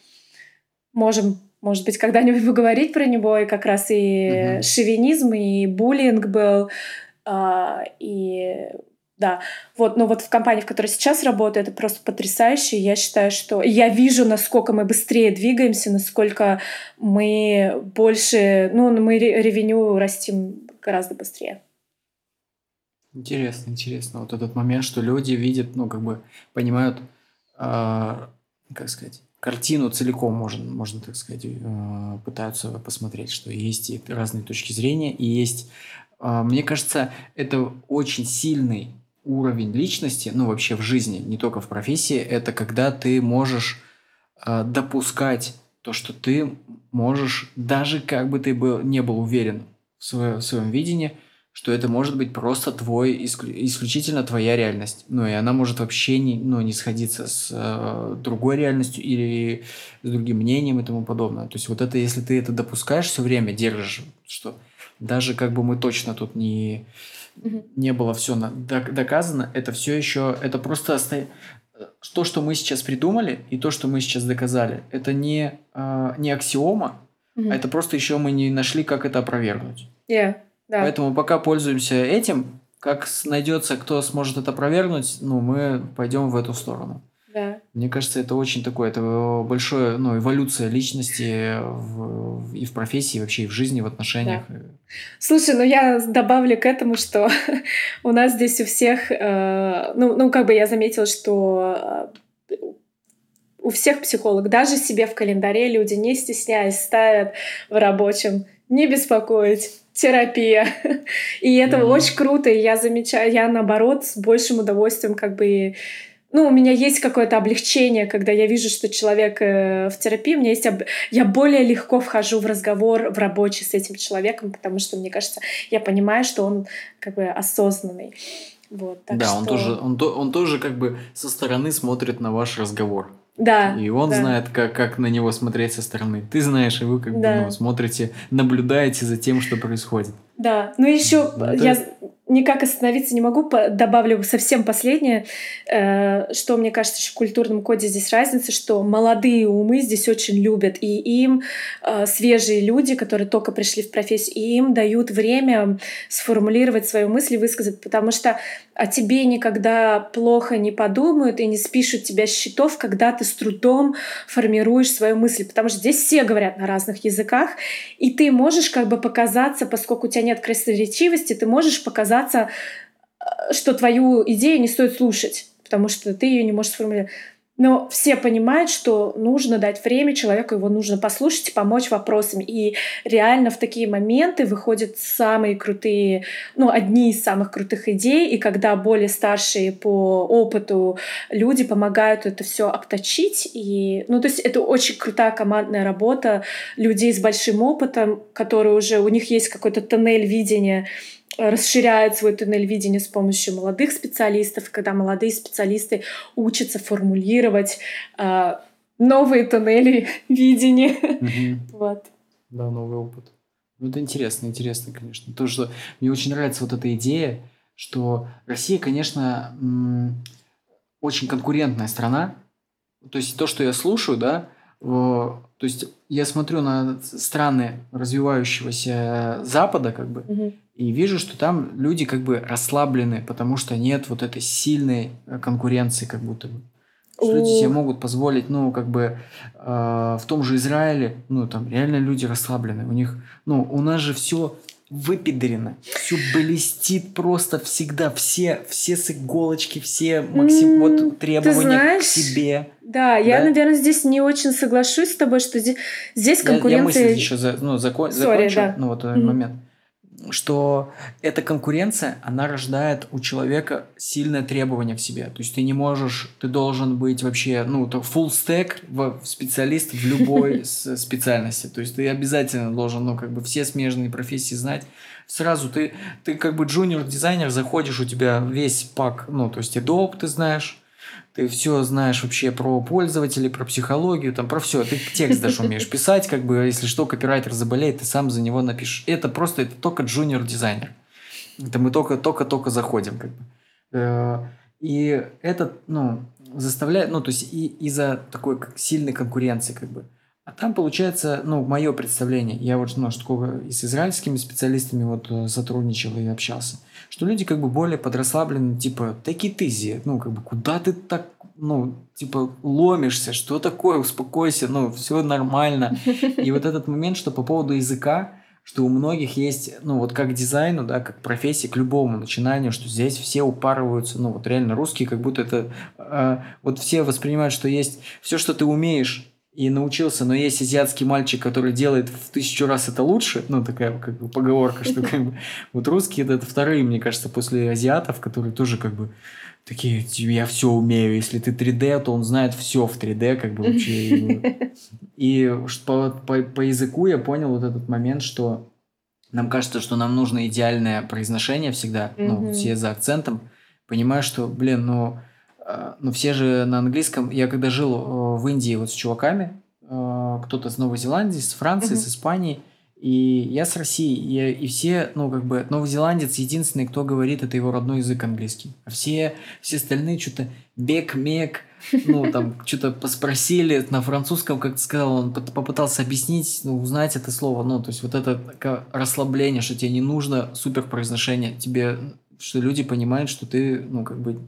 Можем, может быть, когда-нибудь поговорить про него. И как раз и Мгм. шовинизм, и буллинг был. а, и да, вот, но вот в компании, в которой сейчас работаю, это просто потрясающе. Я считаю, что я вижу, насколько мы быстрее двигаемся, насколько мы больше, ну, мы ре- ревеню растим гораздо быстрее. Интересно, интересно. Вот этот момент, что люди видят, ну, как бы понимают, как сказать, картину целиком, можно, можно так сказать, э, пытаются посмотреть, что есть и разные точки зрения, и есть, а, мне кажется, это очень сильный уровень личности, ну, вообще в жизни, не только в профессии, это когда ты можешь а, допускать то, что ты можешь, даже как бы ты был, не был уверен в, свое- в своем видении, что это может быть просто твой, исклю- исключительно твоя реальность. Ну, и она может вообще не, ну, не сходиться с э, другой реальностью или с другим мнением и тому подобное. То есть вот это, если ты это допускаешь все время, держишь, что даже как бы мы точно тут не, не было все доказано, это все еще, это просто оста- то, что мы сейчас придумали и то, что мы сейчас доказали, это не, а, не аксиома, а это просто еще мы не нашли, как это опровергнуть. Yeah, да. Поэтому пока пользуемся этим, как найдется, кто сможет это опровергнуть, ну, мы пойдем в эту сторону. да. Мне кажется, это очень такое, это большое, ну, эволюция личности в- и в профессии, и вообще и в жизни, в отношениях. Слушай, ну я добавлю к этому, что у нас здесь у всех, э, ну, ну как бы я заметила, что э, у всех психологов, даже себе в календаре люди, не стесняясь, ставят в рабочем «не беспокоить», терапия. И это Мгм. очень круто, и я замечаю, я наоборот с большим удовольствием как бы ну, у меня есть какое-то облегчение, когда я вижу, что человек э, в терапии, у меня есть об... я более легко вхожу в разговор в рабочий с этим человеком, потому что, мне кажется, я понимаю, что он как бы осознанный. Вот, да, что... он, тоже, он, он тоже как бы со стороны смотрит на ваш разговор. Да. И он да. знает, как, как на него смотреть со стороны. Ты знаешь, и вы как Да. бы ну, смотрите, наблюдаете за тем, что происходит. Да, ну еще Ну, это- я никак остановиться не могу, добавлю совсем последнее, э, что мне кажется, еще в культурном коде здесь разница, что молодые умы здесь очень любят, и им э, свежие люди, которые только пришли в профессию, и им дают время сформулировать свои мысли, высказать, потому что о тебе никогда плохо не подумают и не спишут тебя с счетов, когда ты с трудом формируешь свою мысль. Потому что здесь все говорят на разных языках, и ты можешь как бы показаться, поскольку у тебя нет красноречивости, ты можешь показаться, э, что твою идею не стоит слушать, потому что ты ее не можешь сформулировать. Но все понимают, что нужно дать время человеку, его нужно послушать помочь вопросами. И реально в такие моменты выходят самые крутые, ну, одни из самых крутых идей. И когда более старшие по опыту люди помогают это все обточить. И, ну, то есть это очень крутая командная работа людей с большим опытом, которые уже, у них есть какой-то тоннель видения расширяет свой туннель видения с помощью молодых специалистов, когда молодые специалисты учатся формулировать э, новые туннели видения. Угу. Вот. Да, новый опыт. Ну, это интересно, интересно, конечно. То, что мне очень нравится вот эта идея, что Россия, конечно, очень конкурентная страна. То есть то, что я слушаю, да, то есть я смотрю на страны развивающегося Запада, как бы, угу. И вижу, что там люди как бы расслаблены, потому что нет вот этой сильной э, конкуренции как будто бы. Что люди себе могут позволить, ну, как бы э, в том же Израиле, ну, там реально люди расслаблены. У них, ну, у нас же все выпедрено, все блестит просто всегда, все, все с иголочки, все максим, вот требования знаешь, к себе. Да, да, я, наверное, здесь не очень соглашусь с тобой, что здесь, здесь конкуренция... Я, я мысль еще за, ну, закон, Sorry, закончу, да. ну, вот mm-hmm. момент что эта конкуренция, она рождает у человека сильное требование к себе. То есть ты не можешь, ты должен быть вообще, ну, то full stack в специалист в любой специальности. То есть ты обязательно должен, ну, как бы все смежные профессии знать. Сразу ты, ты как бы джуниор-дизайнер, заходишь, у тебя весь пак, ну, то есть Adobe ты знаешь, ты все знаешь вообще про пользователей, про психологию, там про все. Ты текст даже умеешь писать, как бы, если что, копирайтер заболеет, ты сам за него напишешь. Это просто, это только джуниор дизайнер. Это мы только, только, только заходим, как бы. Э, и это, ну, заставляет, ну, то есть и из-за такой как сильной конкуренции, как бы. А там получается, ну, мое представление, я вот ну, такого и с израильскими специалистами вот э, сотрудничал и общался, что люди как бы более подрасслаблены, типа, it easy, ну, как бы, куда ты так, ну, типа, ломишься, что такое, успокойся, ну, все нормально. И вот этот момент, что по поводу языка, что у многих есть, ну, вот как дизайну, да, как профессии, к любому начинанию, что здесь все упарываются, ну, вот реально русские, как будто это, э, вот все воспринимают, что есть все, что ты умеешь, и научился, но есть азиатский мальчик, который делает в тысячу раз это лучше, ну, такая как бы поговорка, что как бы вот русские это вторые, мне кажется, после азиатов, которые тоже как бы такие, я все умею, если ты 3D, то он знает все в 3D, как бы вообще. И по, по, по языку я понял вот этот момент, что нам кажется, что нам нужно идеальное произношение всегда, ну, все за акцентом. Понимаю, что, блин, ну, Э, ну, все же на английском. Я когда жил э, в Индии вот с чуваками, э, кто-то с Новой Зеландии, с Франции, uh-huh. с Испании, и я с России, и, и все, ну, как бы, новозеландец единственный, кто говорит, это его родной язык английский. А все, все остальные что-то бег, мег, ну, там, что-то поспросили на французском, как ты сказал, он попытался объяснить, ну, узнать это слово, ну, то есть вот это расслабление, что тебе не нужно супер произношение, тебе, что люди понимают, что ты, ну, как бы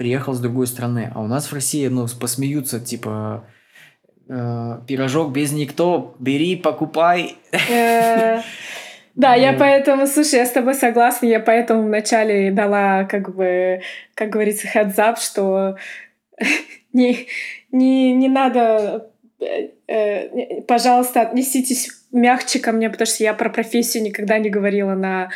приехал с другой страны. А у нас в России, ну, посмеются, типа, э, пирожок без никто, бери, покупай. Э, да, я поэтому, слушай, я с тобой согласна, я поэтому вначале дала, как бы, как говорится, heads up, что не, не, не надо, э, пожалуйста, отнеситесь мягче ко мне, потому что я про профессию никогда не говорила на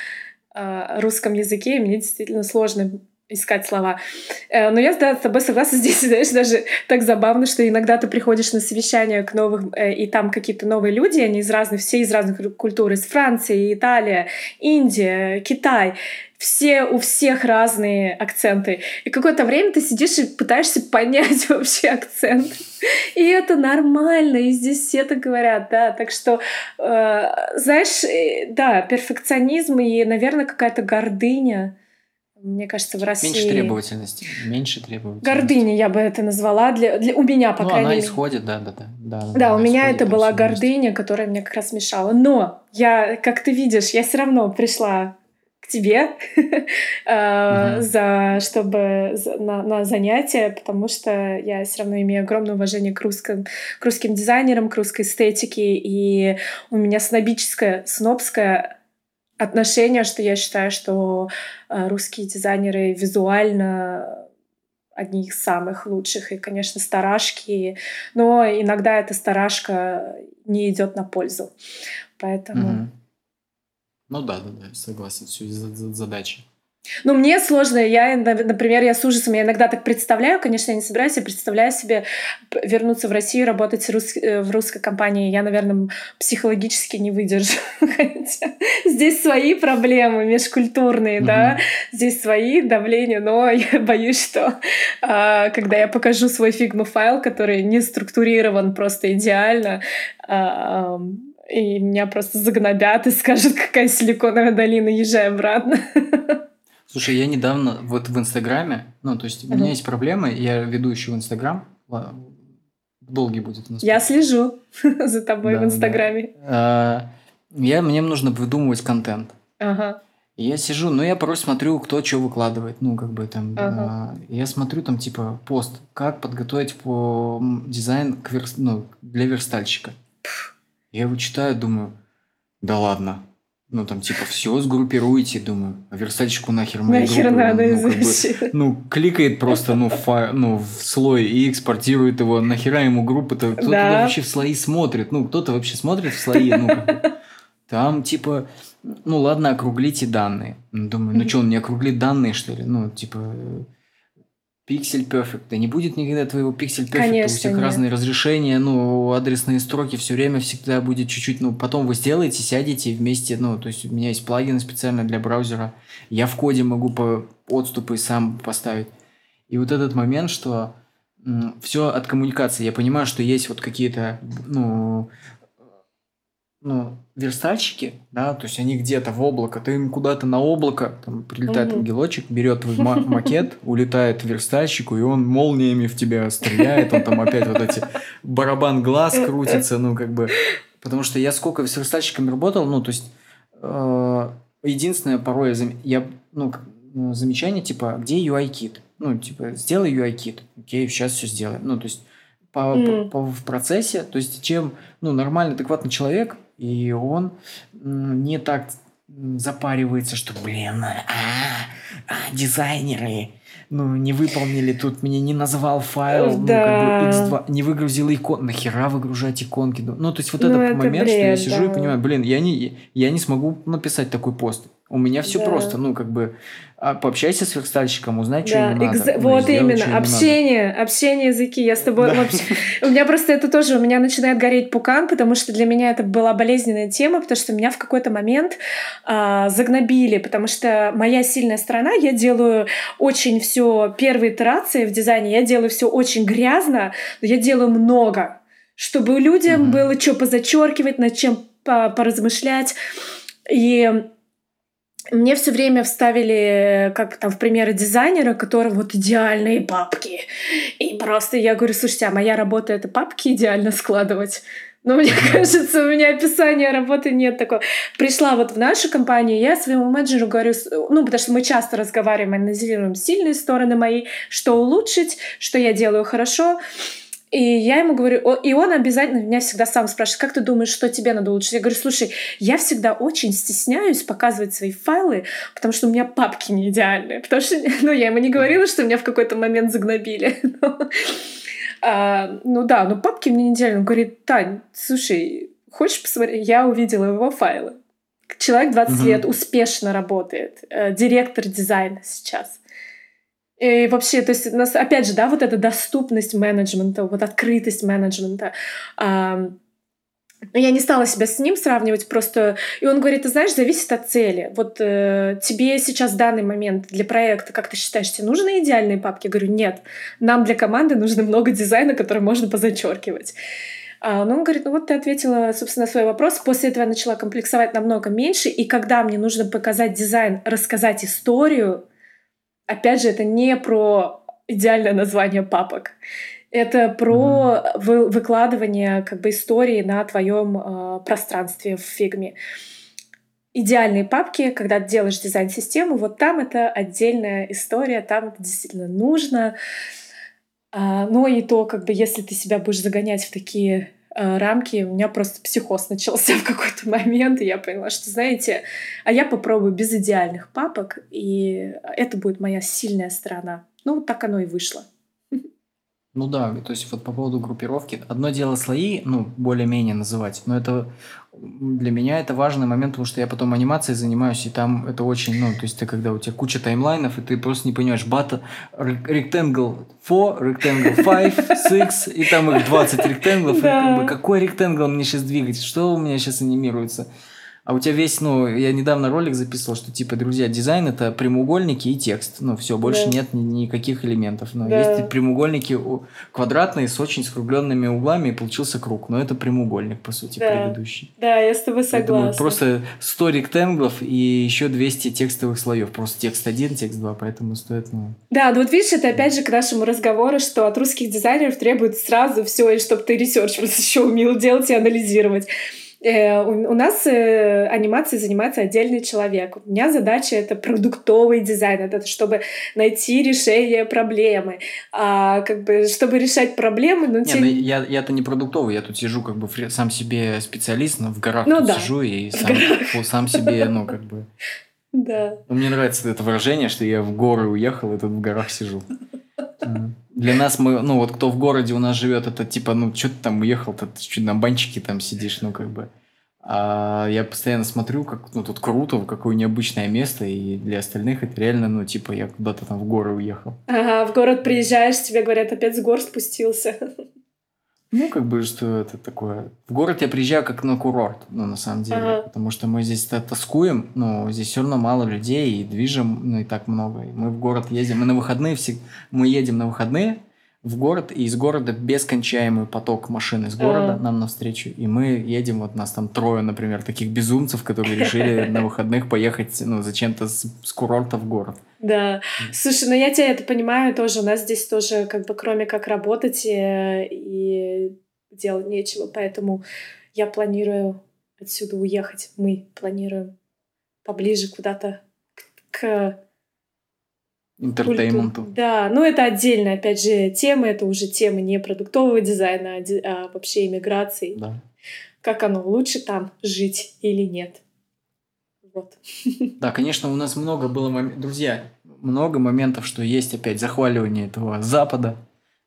русском языке, и мне действительно сложно искать слова. Э, но я с тобой согласна здесь, знаешь, даже так забавно, что иногда ты приходишь на совещание к новым, э, и там какие-то новые люди, они из разных, все из разных культур, из Франции, Италия, Индия, Китай. Все, у всех разные акценты. И какое-то время ты сидишь и пытаешься понять вообще акцент. И это нормально, и здесь все это говорят, да. Так что, э, знаешь, э, да, перфекционизм и, наверное, какая-то гордыня мне кажется, в России... Меньше требовательности. Меньше требовательности. Гордыня я бы это назвала. Для, для, у меня, по ну, крайней мере. она исходит, да, да, да. Да, да у меня это была гордыня, которая мне как раз мешала. Но я, как ты видишь, я все равно пришла к тебе э, за чтобы на, на занятия, потому что я все равно имею огромное уважение к русским, к русским дизайнерам, к русской эстетике, и у меня снобическое, снобское отношение, что я считаю, что э, русские дизайнеры визуально одни из самых лучших, и, конечно, старашки, но иногда эта старашка не идет на пользу. Поэтому... Мгм. Ну да, да, да, согласен, все из-за за- задачи. Ну, мне сложно. Я, например, я с ужасом, я иногда так представляю, конечно, я не собираюсь, я представляю себе вернуться в Россию, работать рус- э, в русской компании. Я, наверное, психологически не выдержу. Здесь свои проблемы межкультурные, да, здесь свои давления, но я боюсь, что а, когда я покажу свой фигму файл, который не структурирован просто идеально, а, и меня просто загнобят и скажут, какая силиконовая долина, езжай обратно. Слушай, я недавно вот в Инстаграме, ну, то есть у меня есть проблемы, я веду еще в Инстаграм, долгий будет у нас. Я слежу за тобой Да, в. Инстаграме. А, Я, мне нужно выдумывать контент. Ага. И я сижу, ну, я порой смотрю, кто что выкладывает, ну, как бы там, Ага. а, я смотрю там, типа, пост, как подготовить по дизайн к верс- ну, для верстальщика. Я его читаю, думаю, да ладно. Ну, там, типа, все сгруппируйте, думаю, а верстальщику нахер мои Нахер группы? надо ну, как бы, ну, кликает просто, ну, фа- ну, в слой и экспортирует его. Нахера ему группы-то? Кто Да. туда вообще в слои смотрит? Ну, кто-то вообще смотрит в слои? Ну. Там, типа, ну, ладно, округлите данные. Ну, Думаю, ну, что, он не округлит данные, что ли? Ну, типа, пиксель перфект. Да не будет никогда твоего пиксель перфекта. У всех нет. разные разрешения, ну, адресные строки все время всегда будет чуть-чуть, ну, потом вы сделаете, сядете вместе, ну, то есть у меня есть плагин специально для браузера. Я в коде могу по отступы сам поставить. И вот этот момент, что все от коммуникации. Я понимаю, что есть вот какие-то, ну, ну, верстальщики, да, то есть они где-то в облако, ты им куда-то на облако, там прилетает Мгм. ангелочек, берет твой ма- макет, улетает к верстальщику, и он молниями в тебя стреляет, он там опять вот эти барабан глаз крутится, ну, как бы, потому что я сколько с верстальщиками работал, ну, то есть, э, единственное, порой я, ну, ну, замечание, типа, где UI-кит? Ну, типа, сделай UI-кит. Окей, сейчас все сделаем. Ну, то есть, по, Мгм. по- в процессе, то есть, чем, ну, нормальный, адекватный человек, и он не так запаривается, что, блин, а, а, дизайнеры, ну, не выполнили тут, мне не назвал файл, ну, Да. как бы X2, не выгрузил икон, нахера выгружать иконки? Ну, то есть, вот Ну, этот это момент, что я бред, сижу и да. понимаю, блин, я не, я не смогу написать такой пост. У меня все Да. просто, ну, как бы, а, пообщайся с верстальщиком, узнай, что Да, ему надо. экз- ну, вот сделай, именно, что ему надо. общение, общение языки. Я с тобой Да. вообще... У меня просто это тоже, у меня начинает гореть пукан, потому что для меня это была болезненная тема, потому что меня в какой-то момент а, загнобили, потому что моя сильная сторона, я делаю очень все первые итерации в дизайне, я делаю все очень грязно, но я делаю много, чтобы людям Мгм. было что позачеркивать, над чем по- поразмышлять. И мне все время вставили, как там, в примеры дизайнера, который вот идеальные папки. И просто я говорю, слушайте, а моя работа — это папки идеально складывать. Но мне кажется, у меня описания работы нет такого. Пришла вот в нашу компанию, я своему менеджеру говорю, ну, потому что мы часто разговариваем, анализируем сильные стороны мои, что улучшить, что я делаю хорошо. И я ему говорю, и он обязательно меня всегда сам спрашивает, как ты думаешь, что тебе надо улучшить? Я говорю, слушай, я всегда очень стесняюсь показывать свои файлы, потому что у меня папки не идеальные. Потому что, ну, я ему не говорила, что меня в какой-то момент загнобили. Но, а, ну да, но папки мне не идеальные. Он говорит, Тань, слушай, хочешь посмотреть? Я увидела его файлы. Человек 20 Мгм. лет успешно работает, э, директор дизайна сейчас. И вообще, то есть, нас, опять же, да, вот эта доступность менеджмента, вот открытость менеджмента. Но я не стала себя с ним сравнивать, просто... И он говорит, ты знаешь, зависит от цели. Вот э, тебе сейчас в данный момент для проекта, как ты считаешь, тебе нужны идеальные папки? Я говорю, нет. Нам для команды нужно много дизайна, который можно позачеркивать. А, ну, он говорит, ну вот ты ответила, собственно, на свой вопрос. После этого я начала комплексовать намного меньше. И когда мне нужно показать дизайн, рассказать историю, опять же, это не про идеальное название папок. Это про вы- выкладывание как бы истории на твоем э, пространстве в фигме. идеальные папки, когда ты делаешь дизайн-систему, вот там это отдельная история, там это действительно нужно. А, но и то, как бы, если ты себя будешь загонять в такие рамки, у меня просто психоз начался в какой-то момент, и я поняла, что, знаете, а я попробую без идеальных папок, и это будет моя сильная сторона. Ну, так оно и вышло. Ну да, то есть вот по поводу группировки. Одно дело слои, ну, более-менее называть, но это для меня это важный момент, потому что я потом анимацией занимаюсь, и там это очень, ну, то есть ты когда у тебя куча таймлайнов, и ты просто не понимаешь, бата, rectangle 4, rectangle 5, 6, и там их 20 ректанглов, да. и как бы какой ректангл мне сейчас двигать, что у меня сейчас анимируется. А у тебя весь, ну, я недавно ролик записывал, что типа, друзья, дизайн это прямоугольники и текст. Ну, все, больше да. нет ни, никаких элементов. Но да. есть прямоугольники квадратные с очень скругленными углами, и получился круг. Но это прямоугольник, по сути, да. предыдущий. Да, я с тобой согласна. Поэтому просто 100 ректанглов и еще 200 текстовых слоев. Просто текст 1, текст 2, поэтому стоит, ну... Да, ну вот видишь, это опять же к нашему разговору, что от русских дизайнеров требуют сразу все, и чтобы ты research еще умел делать и анализировать. Э, у нас э, анимацией занимается отдельный человек. У меня задача это продуктовый дизайн, это чтобы найти решение проблемы, а как бы чтобы решать проблемы, ну, не, те... ну я я-то не продуктовый, я тут сижу как бы сам себе специалист, но в горах ну, тут да. сижу и сам, сам себе, ну как бы. Да. Ну, мне нравится это выражение, что я в горы уехал и тут в горах сижу. Для нас мы, ну вот кто в городе у нас живет, это типа, ну что ты там уехал-то, ты что на банчике там сидишь, ну как бы. А я постоянно смотрю, как ну тут круто, какое необычное место, и для остальных это реально, ну типа я куда-то там в горы уехал. Ага, в город приезжаешь, тебе говорят, опять с гор спустился. Ну, как бы, что это такое. В город я приезжаю как на курорт, ну, на самом деле. Ага. Потому что мы здесь тоскуем, но здесь все равно мало людей, и движем, ну, и так много. И мы в город ездим. Мы на выходные все... Мы едем на выходные, в город, и из города бескончаемый поток машин из города а. нам навстречу. И мы едем, вот нас там трое, например, таких безумцев, которые решили на выходных поехать, ну, зачем-то с, с курорта в город. Да. Слушай, ну я тебя это понимаю тоже. У нас здесь тоже, как бы, кроме как работать и, и делать нечего, поэтому я планирую отсюда уехать. Мы планируем поближе куда-то к, к Интертейменту. Да, ну это отдельная, опять же, тема, это уже тема не продуктового дизайна, а, а вообще иммиграции. Да. Как оно, лучше там жить или нет. Вот. Да, конечно, у нас много было моментов, друзья, много моментов, что есть опять захваливание этого Запада,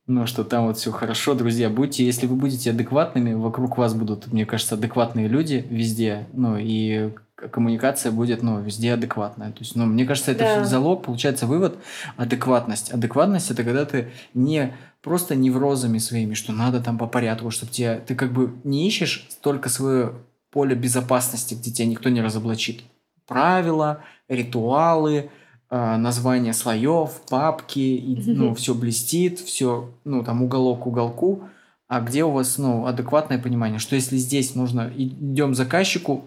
ну, что там вот все хорошо, друзья, будьте, если вы будете адекватными, вокруг вас будут, мне кажется, адекватные люди везде, ну, и коммуникация будет, ну, везде адекватная. То есть, ну, мне кажется, это да. залог, получается, вывод адекватность. Адекватность это когда ты не просто неврозами своими, что надо там по порядку, чтобы тебя, ты как бы не ищешь только свое поле безопасности, где тебя никто не разоблачит. Правила, ритуалы, э, название слоев, папки, и, ну, все блестит, все, ну, там уголок к уголку. А где у вас, ну, адекватное понимание, что если здесь нужно, идем заказчику,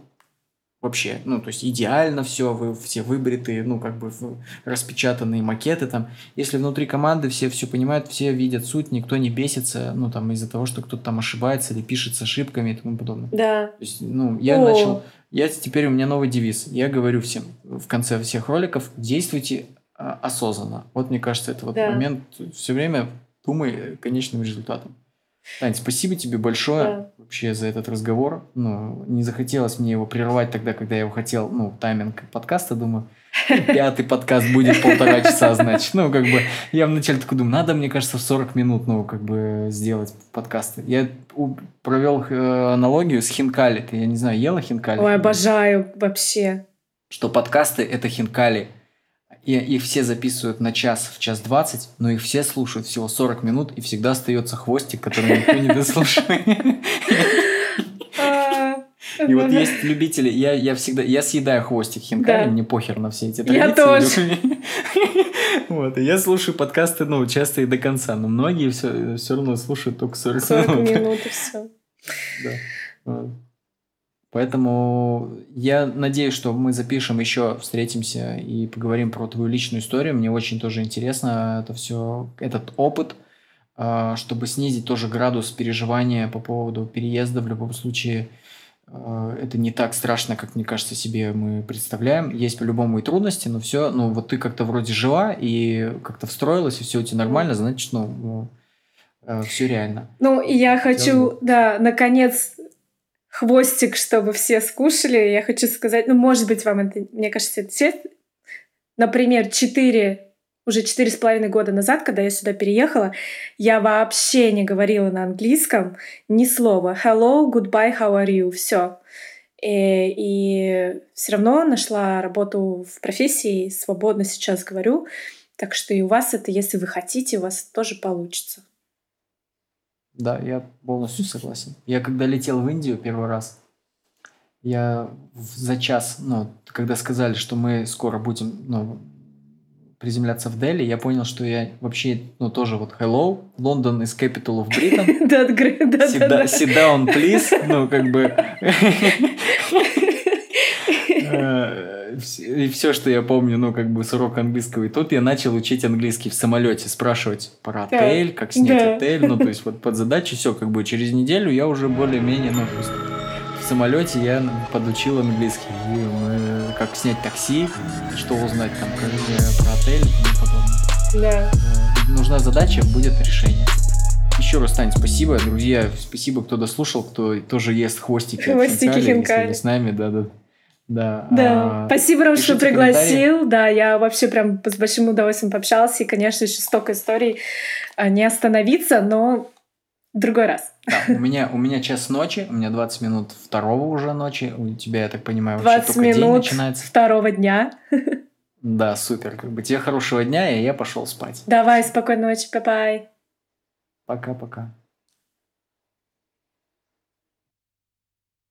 вообще, ну, то есть идеально все, вы все выбритые, ну, как бы распечатанные макеты там. Если внутри команды все все понимают, все видят суть, никто не бесится, ну, там, из-за того, что кто-то там ошибается или пишет с ошибками и тому подобное. Да. То есть, ну, я О. начал, я теперь у меня новый девиз. Я говорю всем в конце всех роликов, действуйте а, осознанно. Вот, мне кажется, это вот да. момент, все время думай конечным результатом. Тань, спасибо тебе большое да. вообще за этот разговор. Ну, не захотелось мне его прерывать тогда, когда я его хотел, ну, тайминг подкаста, думаю, пятый подкаст будет полтора часа, значит. Ну, как бы, я вначале такой думаю, надо, мне кажется, в 40 минут, ну, как бы, сделать подкасты. Я провел э, аналогию с хинкали. Ты, я не знаю, ела хинкали? Ой, обожаю вообще. Что подкасты – это хинкали – и их все записывают на час, в час двадцать, но их все слушают всего 40 минут, и всегда остается хвостик, который никто не дослушает. А, и вот есть любители, я, я всегда, я съедаю хвостик хинкали, да. мне похер на все эти традиции. Я тоже. Вот, и я слушаю подкасты, ну, часто и до конца, но многие все, все равно слушают только 40, 40 минут. 40 минут и все. Да. Поэтому я надеюсь, что мы запишем еще, встретимся и поговорим про твою личную историю. Мне очень тоже интересно это все, этот опыт, а, чтобы снизить тоже градус переживания по поводу переезда. В любом случае, э, это не так страшно, как, мне кажется, себе мы представляем. Есть по-любому и трудности, но все, ну, вот ты как-то вроде жила и как-то встроилась, и все у тебя нормально, значит, ну, ну э, все реально. Ну, и я хочу, да, наконец, хвостик, чтобы все скушали. Я хочу сказать, ну, может быть, вам это, мне кажется, это все, например, четыре уже четыре с половиной года назад, когда я сюда переехала, я вообще не говорила на английском ни слова. Hello, goodbye, how are you? Все. И, и все равно нашла работу в профессии, свободно сейчас говорю. Так что и у вас это, если вы хотите, у вас тоже получится. Да, я полностью согласен. Я когда летел в Индию первый раз, я за час, ну, когда сказали, что мы скоро будем, ну, приземляться в Дели, я понял, что я вообще, ну, тоже вот hello, London is capital of Britain. Да, да, да. Sit down, please. Ну, как бы... Э, и все, что я помню, ну, как бы с урока английского. И тут я начал учить английский в самолете, спрашивать про отель, как снять отель. Ну, то есть вот под задачу все, как бы через неделю я уже более-менее, ну, просто в самолете я подучил английский. И мы как снять такси, что узнать там про отель и тому подобное. Да. Э, нужна задача, будет решение. Еще раз, Тань, спасибо, друзья, спасибо, кто дослушал, кто тоже ест хвостики. Хвостики хинкали. с нами, да, да. Да. А, спасибо, Ром, что пригласил. Да, я вообще прям с большим удовольствием пообщался. И, конечно, еще столько историй а, не остановиться, но другой раз. Да, у меня, у меня час ночи, у меня 20 минут второго уже ночи. У тебя, я так понимаю, вообще 20 только минут день начинается. второго дня. Да, супер. Как бы тебе хорошего дня, и я пошел спать. Давай, спокойной ночи, bye-bye. Пока-пока.